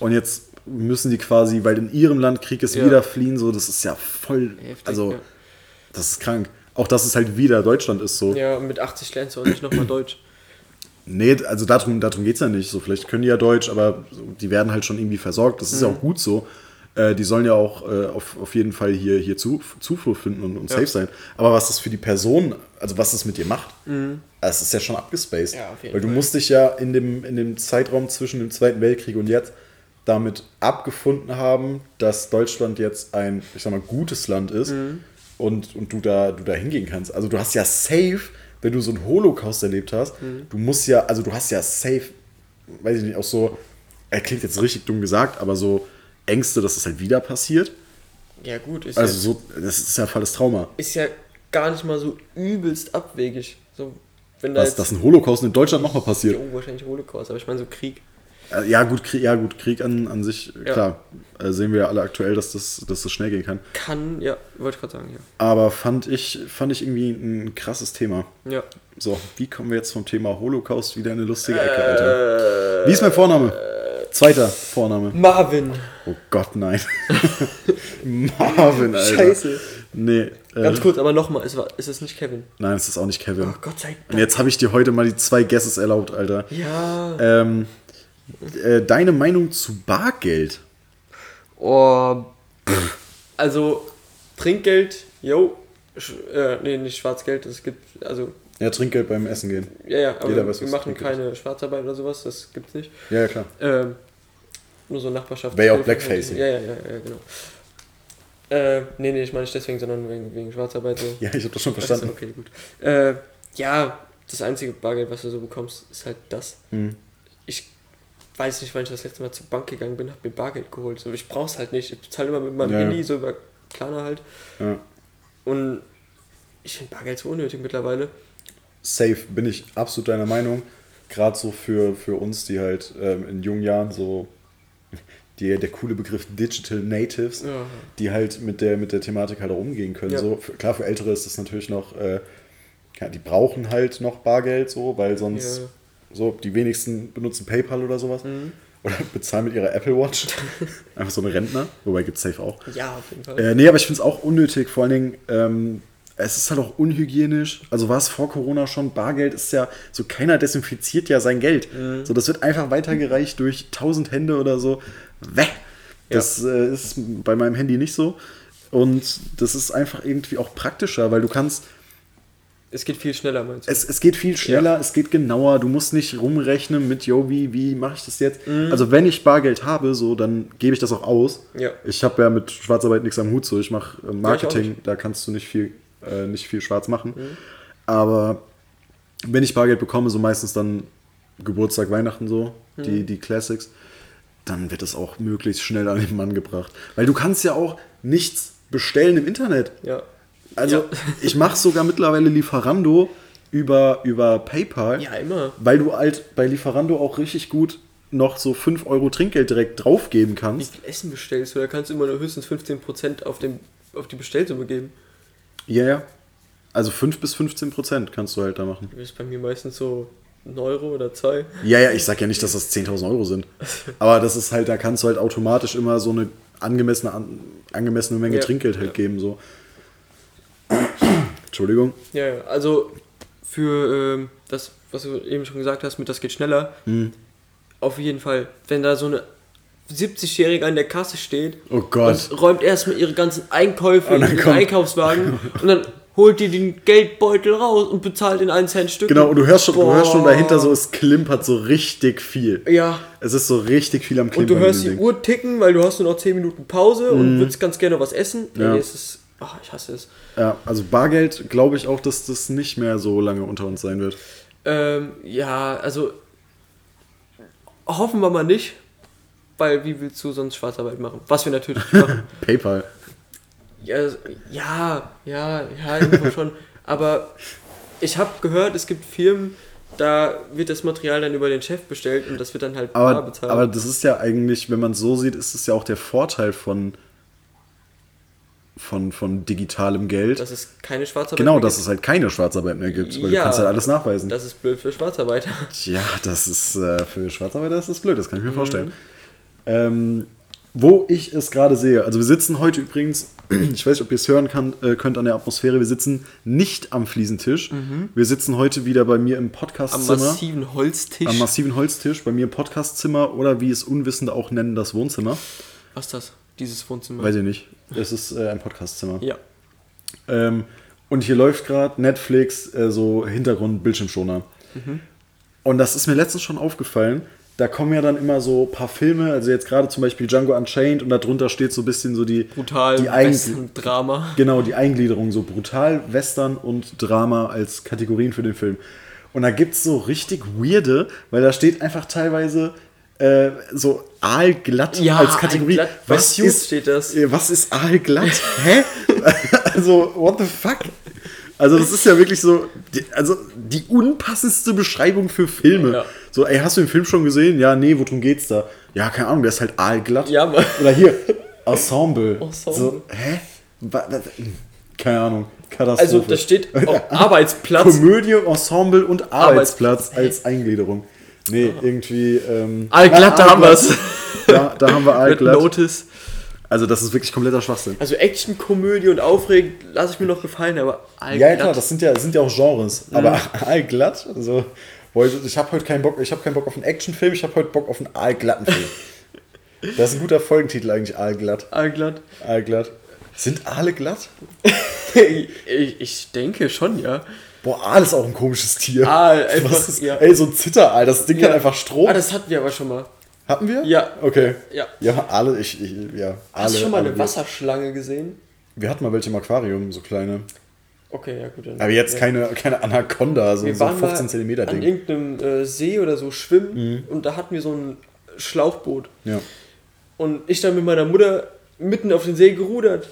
Und jetzt müssen die quasi, weil in ihrem Land Krieg ist, Ja. wieder fliehen. So, das ist ja voll, Heftig, also ja. das ist krank. Auch dass es halt wieder Deutschland ist so. Ja, mit 80 lernst du auch nicht nochmal Deutsch. Nee, also darum, darum geht es ja nicht. So, vielleicht können die ja Deutsch, aber die werden halt schon irgendwie versorgt. Das ist ja auch gut so. Äh, die sollen ja auch äh, auf, auf jeden Fall hier, hier zu, Zuflucht finden und, und Ja. safe sein. Aber was das für die Person, also was das mit dir macht, das ist ja schon abgespaced. Ja, auf jeden Weil du Fall. musst dich ja in dem, in dem Zeitraum zwischen dem Zweiten Weltkrieg und jetzt damit abgefunden haben, dass Deutschland jetzt ein, ich sag mal, gutes Land ist Mhm. und, und du da, du da hingehen kannst. Also du hast ja safe, wenn du so einen Holocaust erlebt hast, Mhm. du musst ja, also du hast ja safe, weiß ich nicht, auch so, er klingt jetzt richtig dumm gesagt, aber so Ängste, dass es halt wieder passiert. Ja, gut, ist, Also so, das ist ja volles Trauma. ist ja gar nicht mal so übelst abwegig. So, wenn da Was, dass ein Holocaust in Deutschland nochmal passiert. Oh, wahrscheinlich Holocaust, aber ich meine so Krieg. Äh, Ja, gut, Krieg, ja, gut, Krieg an, an sich, Ja. klar, äh, sehen wir ja alle aktuell, dass das, dass das schnell gehen kann. Kann, ja, wollte ich gerade sagen, ja. Aber fand ich, fand ich irgendwie ein krasses Thema. Ja. So, wie kommen wir jetzt vom Thema Holocaust wieder in eine lustige Ecke, Alter? Wie ist mein Vorname? Zweiter Vorname. Marvin. Oh Gott, nein. [laughs] Marvin, Alter. Scheiße. Nee, äh, Ganz kurz, aber nochmal, es war, ist es nicht Kevin? nein, es ist auch nicht Kevin. Oh Gott sei Dank. Und jetzt habe ich dir heute mal die zwei Guesses erlaubt, Alter. Ja. Ähm, äh, deine Meinung zu Bargeld? Oh, pff. also Trinkgeld, yo, sch, äh, nee, nicht Schwarzgeld, es gibt, also, Ja, Trinkgeld beim Essen gehen. ja, ja, aber Jeder weiß, wir machen Trinkgeld keine Schwarzarbeit oder sowas, das gibt's nicht. Ja, ja, klar. Ähm, nur so Nachbarschaft. Wäre ja auch Blackfacing. Ja, ja, ja, ja, genau. Äh, nee, nee, ich meine nicht deswegen, sondern wegen, wegen Schwarzarbeit so. Ja, ich habe das schon verstanden. okay, gut. Äh, ja, das einzige Bargeld, was du so bekommst, ist halt das. Hm. Weiß nicht, wann ich das letzte Mal zur Bank gegangen bin, habe mir Bargeld geholt. So, ich brauch's halt nicht. Ich bezahle immer mit meinem Ja, ja. Handy, so über Klarna halt. Ja. Und ich finde Bargeld so unnötig mittlerweile. Safe, bin ich absolut deiner Meinung. Gerade so für, für uns, die halt ähm, in jungen Jahren so [laughs] die, der coole Begriff Digital Natives, Ja. die halt mit der, mit der Thematik halt auch umgehen können. Ja. So, für, klar, für Ältere ist das natürlich noch, äh, ja, die brauchen halt noch Bargeld, so, weil sonst Ja. So die wenigsten benutzen PayPal oder sowas. Mhm. Oder [laughs] bezahlen mit ihrer Apple Watch. [laughs] Einfach so eine Rentner, wobei gibt es safe auch. Ja, auf jeden Fall. Äh, nee, aber ich finde es auch unnötig, vor allen Dingen, ähm, es ist halt auch unhygienisch. Also war es vor Corona schon, Bargeld ist ja, so keiner desinfiziert ja sein Geld. So, das wird einfach weitergereicht durch tausend Hände oder so. Wäh. Das äh, ist bei meinem Handy nicht so. Und das ist einfach irgendwie auch praktischer, weil du kannst, Es geht viel schneller, meinst du? Es, es geht viel schneller, es geht genauer, du musst nicht rumrechnen mit, yo, wie, wie mache ich das jetzt? Also wenn ich Bargeld habe, so, dann gebe ich das auch aus. Ja. Ich habe ja mit Schwarzarbeit nichts am Hut, so ich mache äh, Marketing, da kannst du nicht viel, äh, nicht viel schwarz machen. Aber wenn ich Bargeld bekomme, so meistens dann Geburtstag, Weihnachten so, die, die Classics, dann wird es auch möglichst schnell an den Mann gebracht. Weil du kannst ja auch nichts bestellen im Internet. Ja. Also Ja. [laughs] ich mache sogar mittlerweile Lieferando über, über PayPal. Ja, immer. Weil du halt bei Lieferando auch richtig gut noch so 5 Euro Trinkgeld direkt draufgeben Wie kannst. viel Essen bestellst du? Da kannst du immer nur höchstens 15% auf, dem, auf die Bestellsumme geben. Ja, ja. Also 5 bis 15 Prozent kannst du halt da machen. Das ist bei mir meistens so ein Euro oder zwei. Ja, ja, ich sag ja nicht, dass das 10.000 Euro sind. Aber das ist halt, da kannst du halt automatisch immer so eine angemessene, an, angemessene Menge Ja, Trinkgeld halt ja. geben. So. Entschuldigung. Ja, ja. Also für ähm, das, was du eben schon gesagt hast, mit das geht schneller. Hm. Auf jeden Fall. Wenn da so eine 70-Jährige an der Kasse steht Oh Gott. und räumt erstmal ihre ganzen Einkäufe Und in den kommt- Einkaufswagen [laughs] und dann holt die den Geldbeutel raus und bezahlt in 1 Cent Stück. Genau, und du hörst schon, du hörst schon dahinter so, es klimpert so richtig viel. Ja. Es ist so richtig viel am Und Klimpern. du hörst die dem Uhr ticken, weil du hast nur noch 10 Minuten Pause und würdest ganz gerne was essen. Mhm. Ja. Ey, es ist. Ach, ich hasse es. Ja, also Bargeld glaube ich auch, dass das nicht mehr so lange unter uns sein wird. Ähm, ja, also hoffen wir mal nicht, weil wie willst du sonst Schwarzarbeit machen? Was wir natürlich machen. [laughs] PayPal. ja, ja, ja, ja, schon. Aber ich habe gehört, es gibt Firmen, da wird das Material dann über den Chef bestellt und das wird dann halt bar Aber, bezahlt. aber das ist ja eigentlich, wenn man es so sieht, ist es ja auch der Vorteil von, von, von digitalem Geld. dass es keine Schwarzarbeit genau, mehr dass gibt. es halt keine Schwarzarbeit mehr gibt, weil Ja. du kannst halt alles nachweisen. Das ist blöd für Schwarzarbeiter. Ja, das ist äh, für Schwarzarbeiter ist das blöd, das kann ich mir Mhm. vorstellen. Ähm, wo ich es gerade sehe, also wir sitzen heute übrigens, [clears throat] ich weiß nicht, ob ihr es hören kann, äh, könnt an der Atmosphäre, wir sitzen nicht am Fliesentisch. Wir sitzen heute wieder bei mir im Mhm. Am Podcastzimmer. massiven Holztisch. Am massiven Holztisch, bei mir im Podcastzimmer oder wie es Unwissende auch nennen, das Wohnzimmer. Was ist das? Dieses Wohnzimmer. Weiß ich nicht. Es ist äh, ein Podcastzimmer. ja. Ähm, und hier läuft gerade Netflix, äh, so Hintergrund-Bildschirmschoner. Und das ist mir letztens schon aufgefallen. Da kommen ja dann immer so ein paar Filme, also jetzt gerade zum Beispiel Django Unchained und darunter steht so ein bisschen so die, Brutal, die Eigen- Western-Drama. Genau, die Eingliederung, so brutal, Western und Drama als Kategorien für den Film. Und da gibt es so richtig weirde, weil da steht einfach teilweise äh, so aalglatt Ja, als Kategorie. Bei Suits steht das. äh, Was ist aalglatt? [laughs] Hä? also, what the fuck? Also, das ist ja wirklich so, die, also die unpassendste Beschreibung für Filme. Ja. So, ey, hast du den Film schon gesehen? Ja, nee, worum geht's da? Ja, keine Ahnung, der ist halt aalglatt. Ja, Mann. Oder hier, Ensemble. Ensemble. So, hä? Keine Ahnung. Katastrophe. Also, da steht [laughs] Arbeitsplatz. Komödie, Ensemble und Arbeitsplatz. als Eingliederung. Nee, irgendwie. Ähm, Allglatt, da haben wir's. Ja, da haben wir [laughs] Mit Allglatt. Notice. Also, das ist wirklich kompletter Schwachsinn. Also Action, Komödie und aufregend lasse ich mir noch gefallen, aber Ja, ja, klar, das sind ja, sind ja auch Genres. Mhm. Aber [laughs] Allglatt, also. boah, ich- Ich habe heute keinen Bock, ich habe keinen Bock auf einen Actionfilm, ich habe heute Bock auf einen Allglatten Film. [laughs] Das ist ein guter Folgentitel eigentlich, Allglatt. Allglatt. Allglatt. Sind Aale glatt? ich, ich denke schon, ja. Boah, Aal ist auch ein komisches Tier. Aal, [laughs] einfach, Was ist, ja. Ey, so ein Zitteraal, das Ding hat einfach Strom. Ah, das hatten wir aber schon mal. Hatten wir? Ja. Okay. Ja. Ja, Aale, ich, ich ja. Hast du Aale- schon mal eine Aale- Wasserschlange gesehen? Wir hatten mal welche im Aquarium, so kleine. Okay, ja gut. Dann, Aber jetzt ja. keine, keine Anaconda, so, Wir so waren 15 mal cm an Ding. irgendeinem äh, See oder so schwimmen und da hatten wir so ein Schlauchboot. Ja. Und ich dann mit meiner Mutter mitten auf den See gerudert.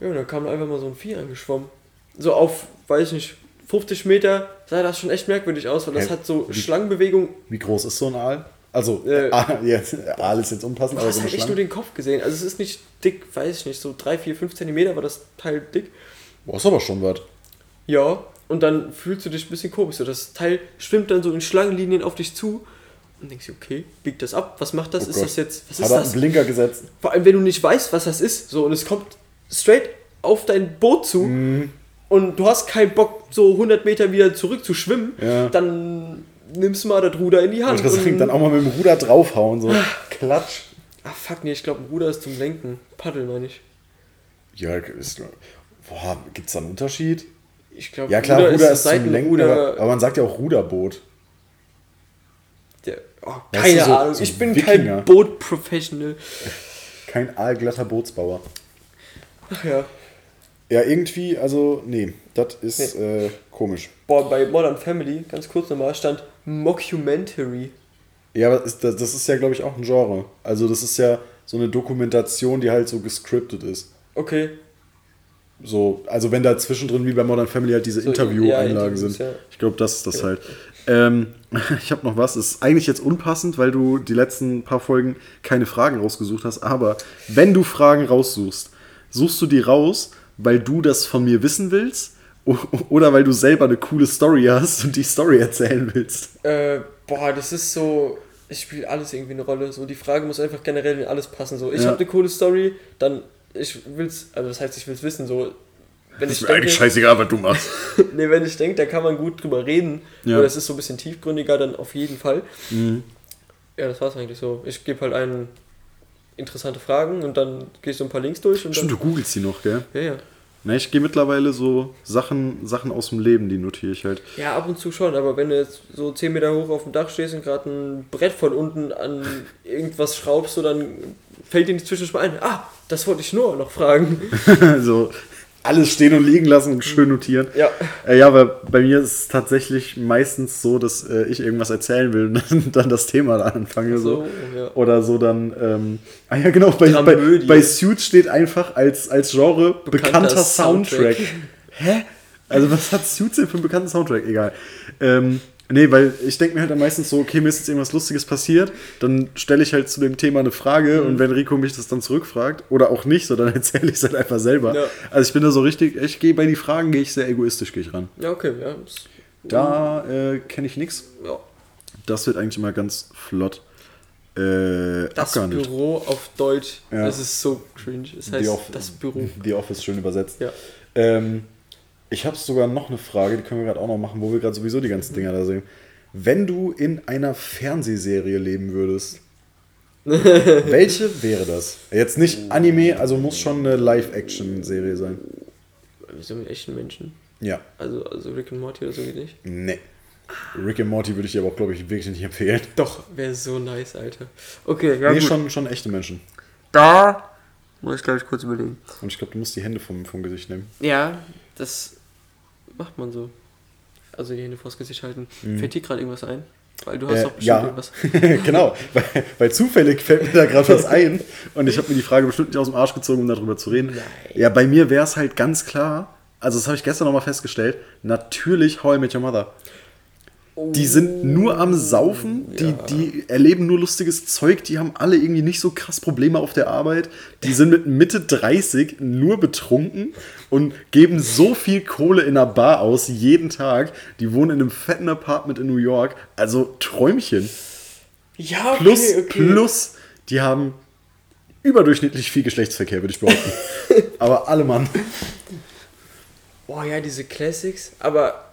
Ja, und da kam einfach mal so ein Vieh angeschwommen. So auf, weiß ich nicht, 50 Meter sah das schon echt merkwürdig aus, weil das Hä? hat so Wie- Schlangenbewegung. Wie groß ist so ein Aal? Also, Äh, Aal, [laughs] jetzt, Aal ist jetzt unpassend, aber so eine halt echt nur den Kopf gesehen. Also es ist nicht dick, weiß ich nicht, so 3, 4, 5 Zentimeter war das Teil dick. Boah, ist aber schon was. Ja, und dann fühlst du dich ein bisschen komisch. So, das Teil schwimmt dann so in Schlangenlinien auf dich zu. Und denkst du, okay, biegt das ab? Was macht das? Oh ist Gott. das jetzt? Was Hat ist er das? einen Blinker gesetzt? Vor allem, wenn du nicht weißt, was das ist. So, und es kommt straight auf dein Boot zu. Mhm. Und du hast keinen Bock, so 100 Meter wieder zurück zu schwimmen. Ja. Dann nimmst du mal das Ruder in die Hand. Und das und- dann auch mal mit dem Ruder draufhauen, so. Klatsch. Ach, fuck, nee, ich glaube, ein Ruder ist zum Lenken. Paddel, meine ich. Ja, ist, boah, gibt's da einen Unterschied? Ich glaube, Ja klar, Ruder, ist, ist zum Lenken, aber, aber man sagt ja auch Ruderboot. Der, oh, keine so- Ahnung, so ich bin Wikinger. kein Boot-Professional. Kein aalglatter Bootsbauer. Ach ja. Ja, irgendwie, also, nee, das ist äh, komisch. Boah, bei Modern Family, ganz kurz nochmal, stand Mockumentary. Ja, aber ist, das, das ist ja, glaube ich, auch ein Genre. Also, das ist ja so eine Dokumentation, die halt so gescriptet ist. Okay. So, also wenn da zwischendrin wie bei Modern Family halt diese So, Interview-Einlagen ja, sind. ja. Ich glaube, das ist das halt. Ähm, [laughs] ich habe noch was. Ist eigentlich jetzt unpassend, weil du die letzten paar Folgen keine Fragen rausgesucht hast. Aber wenn du Fragen raussuchst, suchst du die raus, weil du das von mir wissen willst oder weil du selber eine coole Story hast und die Story erzählen willst. Äh, boah, das ist so. Ich spiele alles irgendwie eine Rolle. So, die Frage muss einfach generell in alles passen. So, ich Ja. habe eine coole Story, dann ich will's, also das heißt, ich will's wissen. So, wenn ich Ist mir eigentlich denke, scheißegal, was du machst. [laughs] nee, wenn ich denke, da kann man gut drüber reden. Ja. Oder es ist so ein bisschen tiefgründiger, dann auf jeden Fall. Mhm. Ja, das war's eigentlich so. Ich gebe halt einen interessante Fragen und dann gehe ich so ein paar Links durch und Stimmt, du googelst die noch, gell? Ja, ja. Ne, ich gehe mittlerweile so Sachen, Sachen aus dem Leben, die notiere ich halt. Ja, ab und zu schon, aber wenn du jetzt so 10 Meter hoch auf dem Dach stehst und gerade ein Brett von unten an irgendwas schraubst, so dann fällt dir nicht zwischendurch mal ein, ah, das wollte ich nur noch fragen. [laughs] so alles stehen und liegen lassen und schön notieren. Ja. Äh, ja, aber bei mir ist es tatsächlich meistens so, dass äh, ich irgendwas erzählen will und dann, [laughs] das Thema da anfange. So. So, ja. Oder so dann. Ähm, ah ja, genau, bei, bei, bei Suits steht einfach als, als Genre bekannter, Bekannter Soundtrack. Soundtrack. Hä? Also, was hat Suits denn für einen bekannten Soundtrack? Egal. Ähm, nee, weil ich denke mir halt dann meistens so, okay, mir ist jetzt irgendwas Lustiges passiert, dann stelle ich halt zu dem Thema eine Frage Mhm. und wenn Rico mich das dann zurückfragt oder auch nicht, so dann [laughs] erzähle ich es halt einfach selber. Ja. Also ich bin da so richtig, ich gehe bei die Fragen, gehe ich sehr egoistisch gehe ich ran. Ja, okay, ja. Da äh, kenne ich nichts. ja. Das wird eigentlich immer ganz flott äh, Das abgehandelt. Büro auf Deutsch, Ja. das ist so cringe. Das The heißt, das Büro. The Office schön übersetzt. Ja. Ähm, ich habe sogar noch eine Frage, die können wir gerade auch noch machen, wo wir gerade sowieso die ganzen Dinger da sehen. Wenn du in einer Fernsehserie leben würdest, [laughs] welche wäre das? Jetzt nicht Anime, also muss schon eine Live-Action-Serie sein. Wieso mit echten Menschen? Ja, Also, also Rick und Morty oder so geht nicht. ne. Rick and Morty würde ich dir aber auch, glaube ich, wirklich nicht empfehlen. [laughs] Doch, wäre so nice, Alter. Okay, ja, nee, gut. schon, schon echte Menschen. Da muss ich, glaube ich, kurz überlegen. Und ich glaube, du musst die Hände vom, vom Gesicht nehmen. Ja, das macht man so. Also die Hände vors Gesicht halten. Fällt dir gerade irgendwas ein? Weil du hast Äh, doch bestimmt ja. irgendwas. [laughs] genau, weil, weil zufällig fällt mir da gerade was ein und ich habe mir die Frage bestimmt nicht aus dem Arsch gezogen, um darüber zu reden. Nein. Ja, bei mir wäre es halt ganz klar, also das habe ich gestern nochmal festgestellt, natürlich How I Met Your Mother. Die sind nur am Saufen, die, Ja. die erleben nur lustiges Zeug, die haben alle irgendwie nicht so krass Probleme auf der Arbeit. Die sind mit Mitte 30 nur betrunken und geben so viel Kohle in einer Bar aus, jeden Tag. Die wohnen in einem fetten Apartment in New York. Also Träumchen. Ja, okay, Plus, okay. plus, die haben überdurchschnittlich viel Geschlechtsverkehr, würde ich behaupten. [laughs] Aber alle Mann. Boah, ja, diese Classics, aber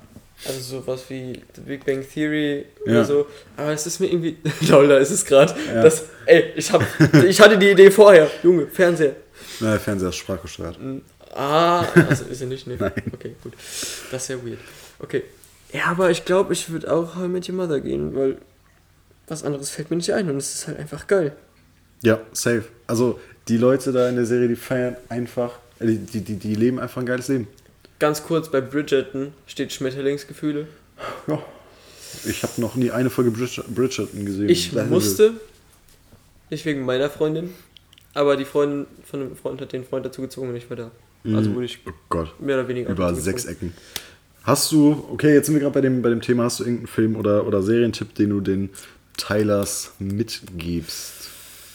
also sowas wie The Big Bang Theory Ja. oder so. Aber es ist mir irgendwie. [laughs] Lol, da ist es gerade. Ja. Das. Ey, ich hab. ich hatte die Idee vorher. Junge, Fernseher. Na, der Fernseher ist sprachgesteuert. Ah, also ist er nicht, ne? [laughs] Nein. Okay, gut. Das ist ja weird. Okay. Ja, aber ich glaube, ich würde auch How I Met Your Mother gehen, weil was anderes fällt mir nicht ein und es ist halt einfach geil. Ja, safe. Also, die Leute da in der Serie, die feiern einfach, äh, die, die, die leben einfach ein geiles Leben. Ganz kurz, bei Bridgerton steht Schmetterlingsgefühle. Ja. Ich habe noch nie eine Folge Bridger- Bridgerton gesehen. Ich ist- musste, nicht wegen meiner Freundin, aber die Freundin von einem Freund hat den Freund dazu gezogen und ich war da. Also wurde ich Oh Gott. mehr oder weniger Über sechs gezwungen. Ecken. Hast du, okay, jetzt sind wir gerade bei dem, bei dem Thema, hast du irgendeinen Film oder, oder Serientipp, den du den Tylers mitgibst?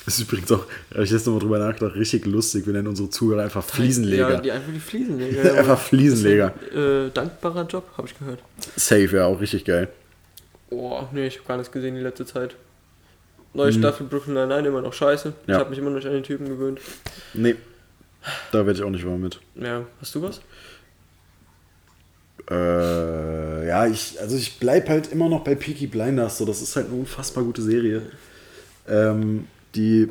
Das ist übrigens auch, habe ich jetzt nochmal drüber nachgedacht, richtig lustig. Wir nennen unsere Zuhörer einfach Fliesenleger. Ja, die einfach die Fliesenleger. [laughs] Einfach Fliesenleger. Ein, äh, dankbarer Job, habe ich gehört. Safe, ja, auch richtig geil. Oh, nee, ich habe gar nichts gesehen die letzte Zeit. Neue Staffel Brooklyn Nine-Nine immer noch scheiße. Ich. Ja. habe mich immer noch nicht an den Typen gewöhnt. Nee, da werde ich auch nicht warm mit. Ja, hast du was? Äh, ja, ich, also ich bleib halt immer noch bei Peaky Blinders, so, das ist halt eine unfassbar gute Serie. Ähm, die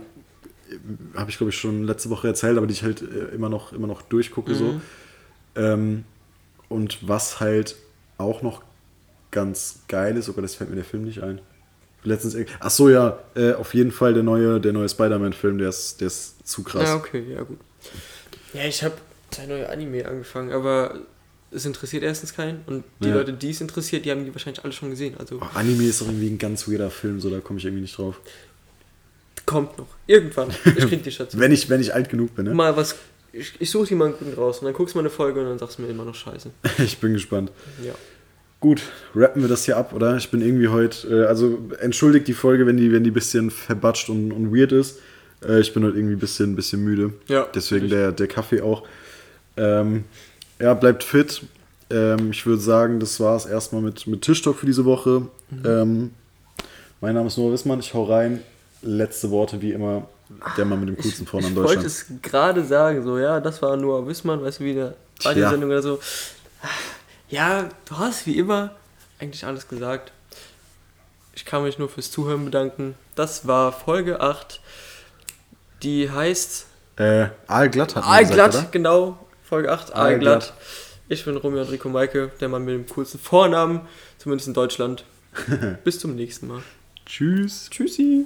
äh, habe ich glaube ich schon letzte Woche erzählt, aber die ich halt äh, immer noch, immer noch durchgucke so. Ähm, und was halt auch noch ganz geil ist, aber das fällt mir der Film nicht ein. Letztens, ach so ja, äh, auf jeden Fall der neue, der neue Spider-Man-Film, der ist, der ist zu krass. Ja, okay, ja gut. Ja, ich habe zwei neue Anime angefangen, aber es interessiert erstens keinen und die Ja. Leute, die es interessiert, die haben die wahrscheinlich alle schon gesehen. Also Oh, Anime ist doch irgendwie ein ganz weirder Film, so da komme ich irgendwie nicht drauf. Kommt noch. Irgendwann. Ich krieg die Schatz. [laughs] Wenn ich, wenn ich alt genug bin, ne? Mal was. Ich, ich suche guten raus und dann guckst du mal eine Folge und dann sagst du mir immer noch Scheiße. [laughs] Ich bin gespannt. Ja. Gut, rappen wir das hier ab, oder? Ich bin irgendwie heute, äh, also entschuldigt die Folge, wenn die, wenn die ein bisschen verbatscht und, und weird ist. Äh, ich bin heute irgendwie ein bisschen, bisschen müde. Ja, Deswegen der, der Kaffee auch. Ähm, ja, bleibt fit. Ähm, ich würde sagen, das war es erstmal mit, mit Tischtalk für diese Woche. Mhm. Ähm, mein Name ist Noah Wissmann, ich hau rein. Letzte Worte wie immer, der Mann mit dem coolsten Vornamen Ich wollte es gerade sagen, so, ja, das war Noah Wissmann, weißt du, wie Tja. Radiosendung oder so. Ja, du hast wie immer eigentlich alles gesagt. Ich kann mich nur fürs Zuhören bedanken. Das war Folge 8. Die heißt Äh, Aalglatt hat man Aalglatt, gesagt, genau. Folge 8, Aalglatt. Aalglatt. Ich bin Romeo Enrico Maike, der Mann mit dem coolsten Vornamen, zumindest in Deutschland. [laughs] Bis zum nächsten Mal. Tschüss. Tschüssi.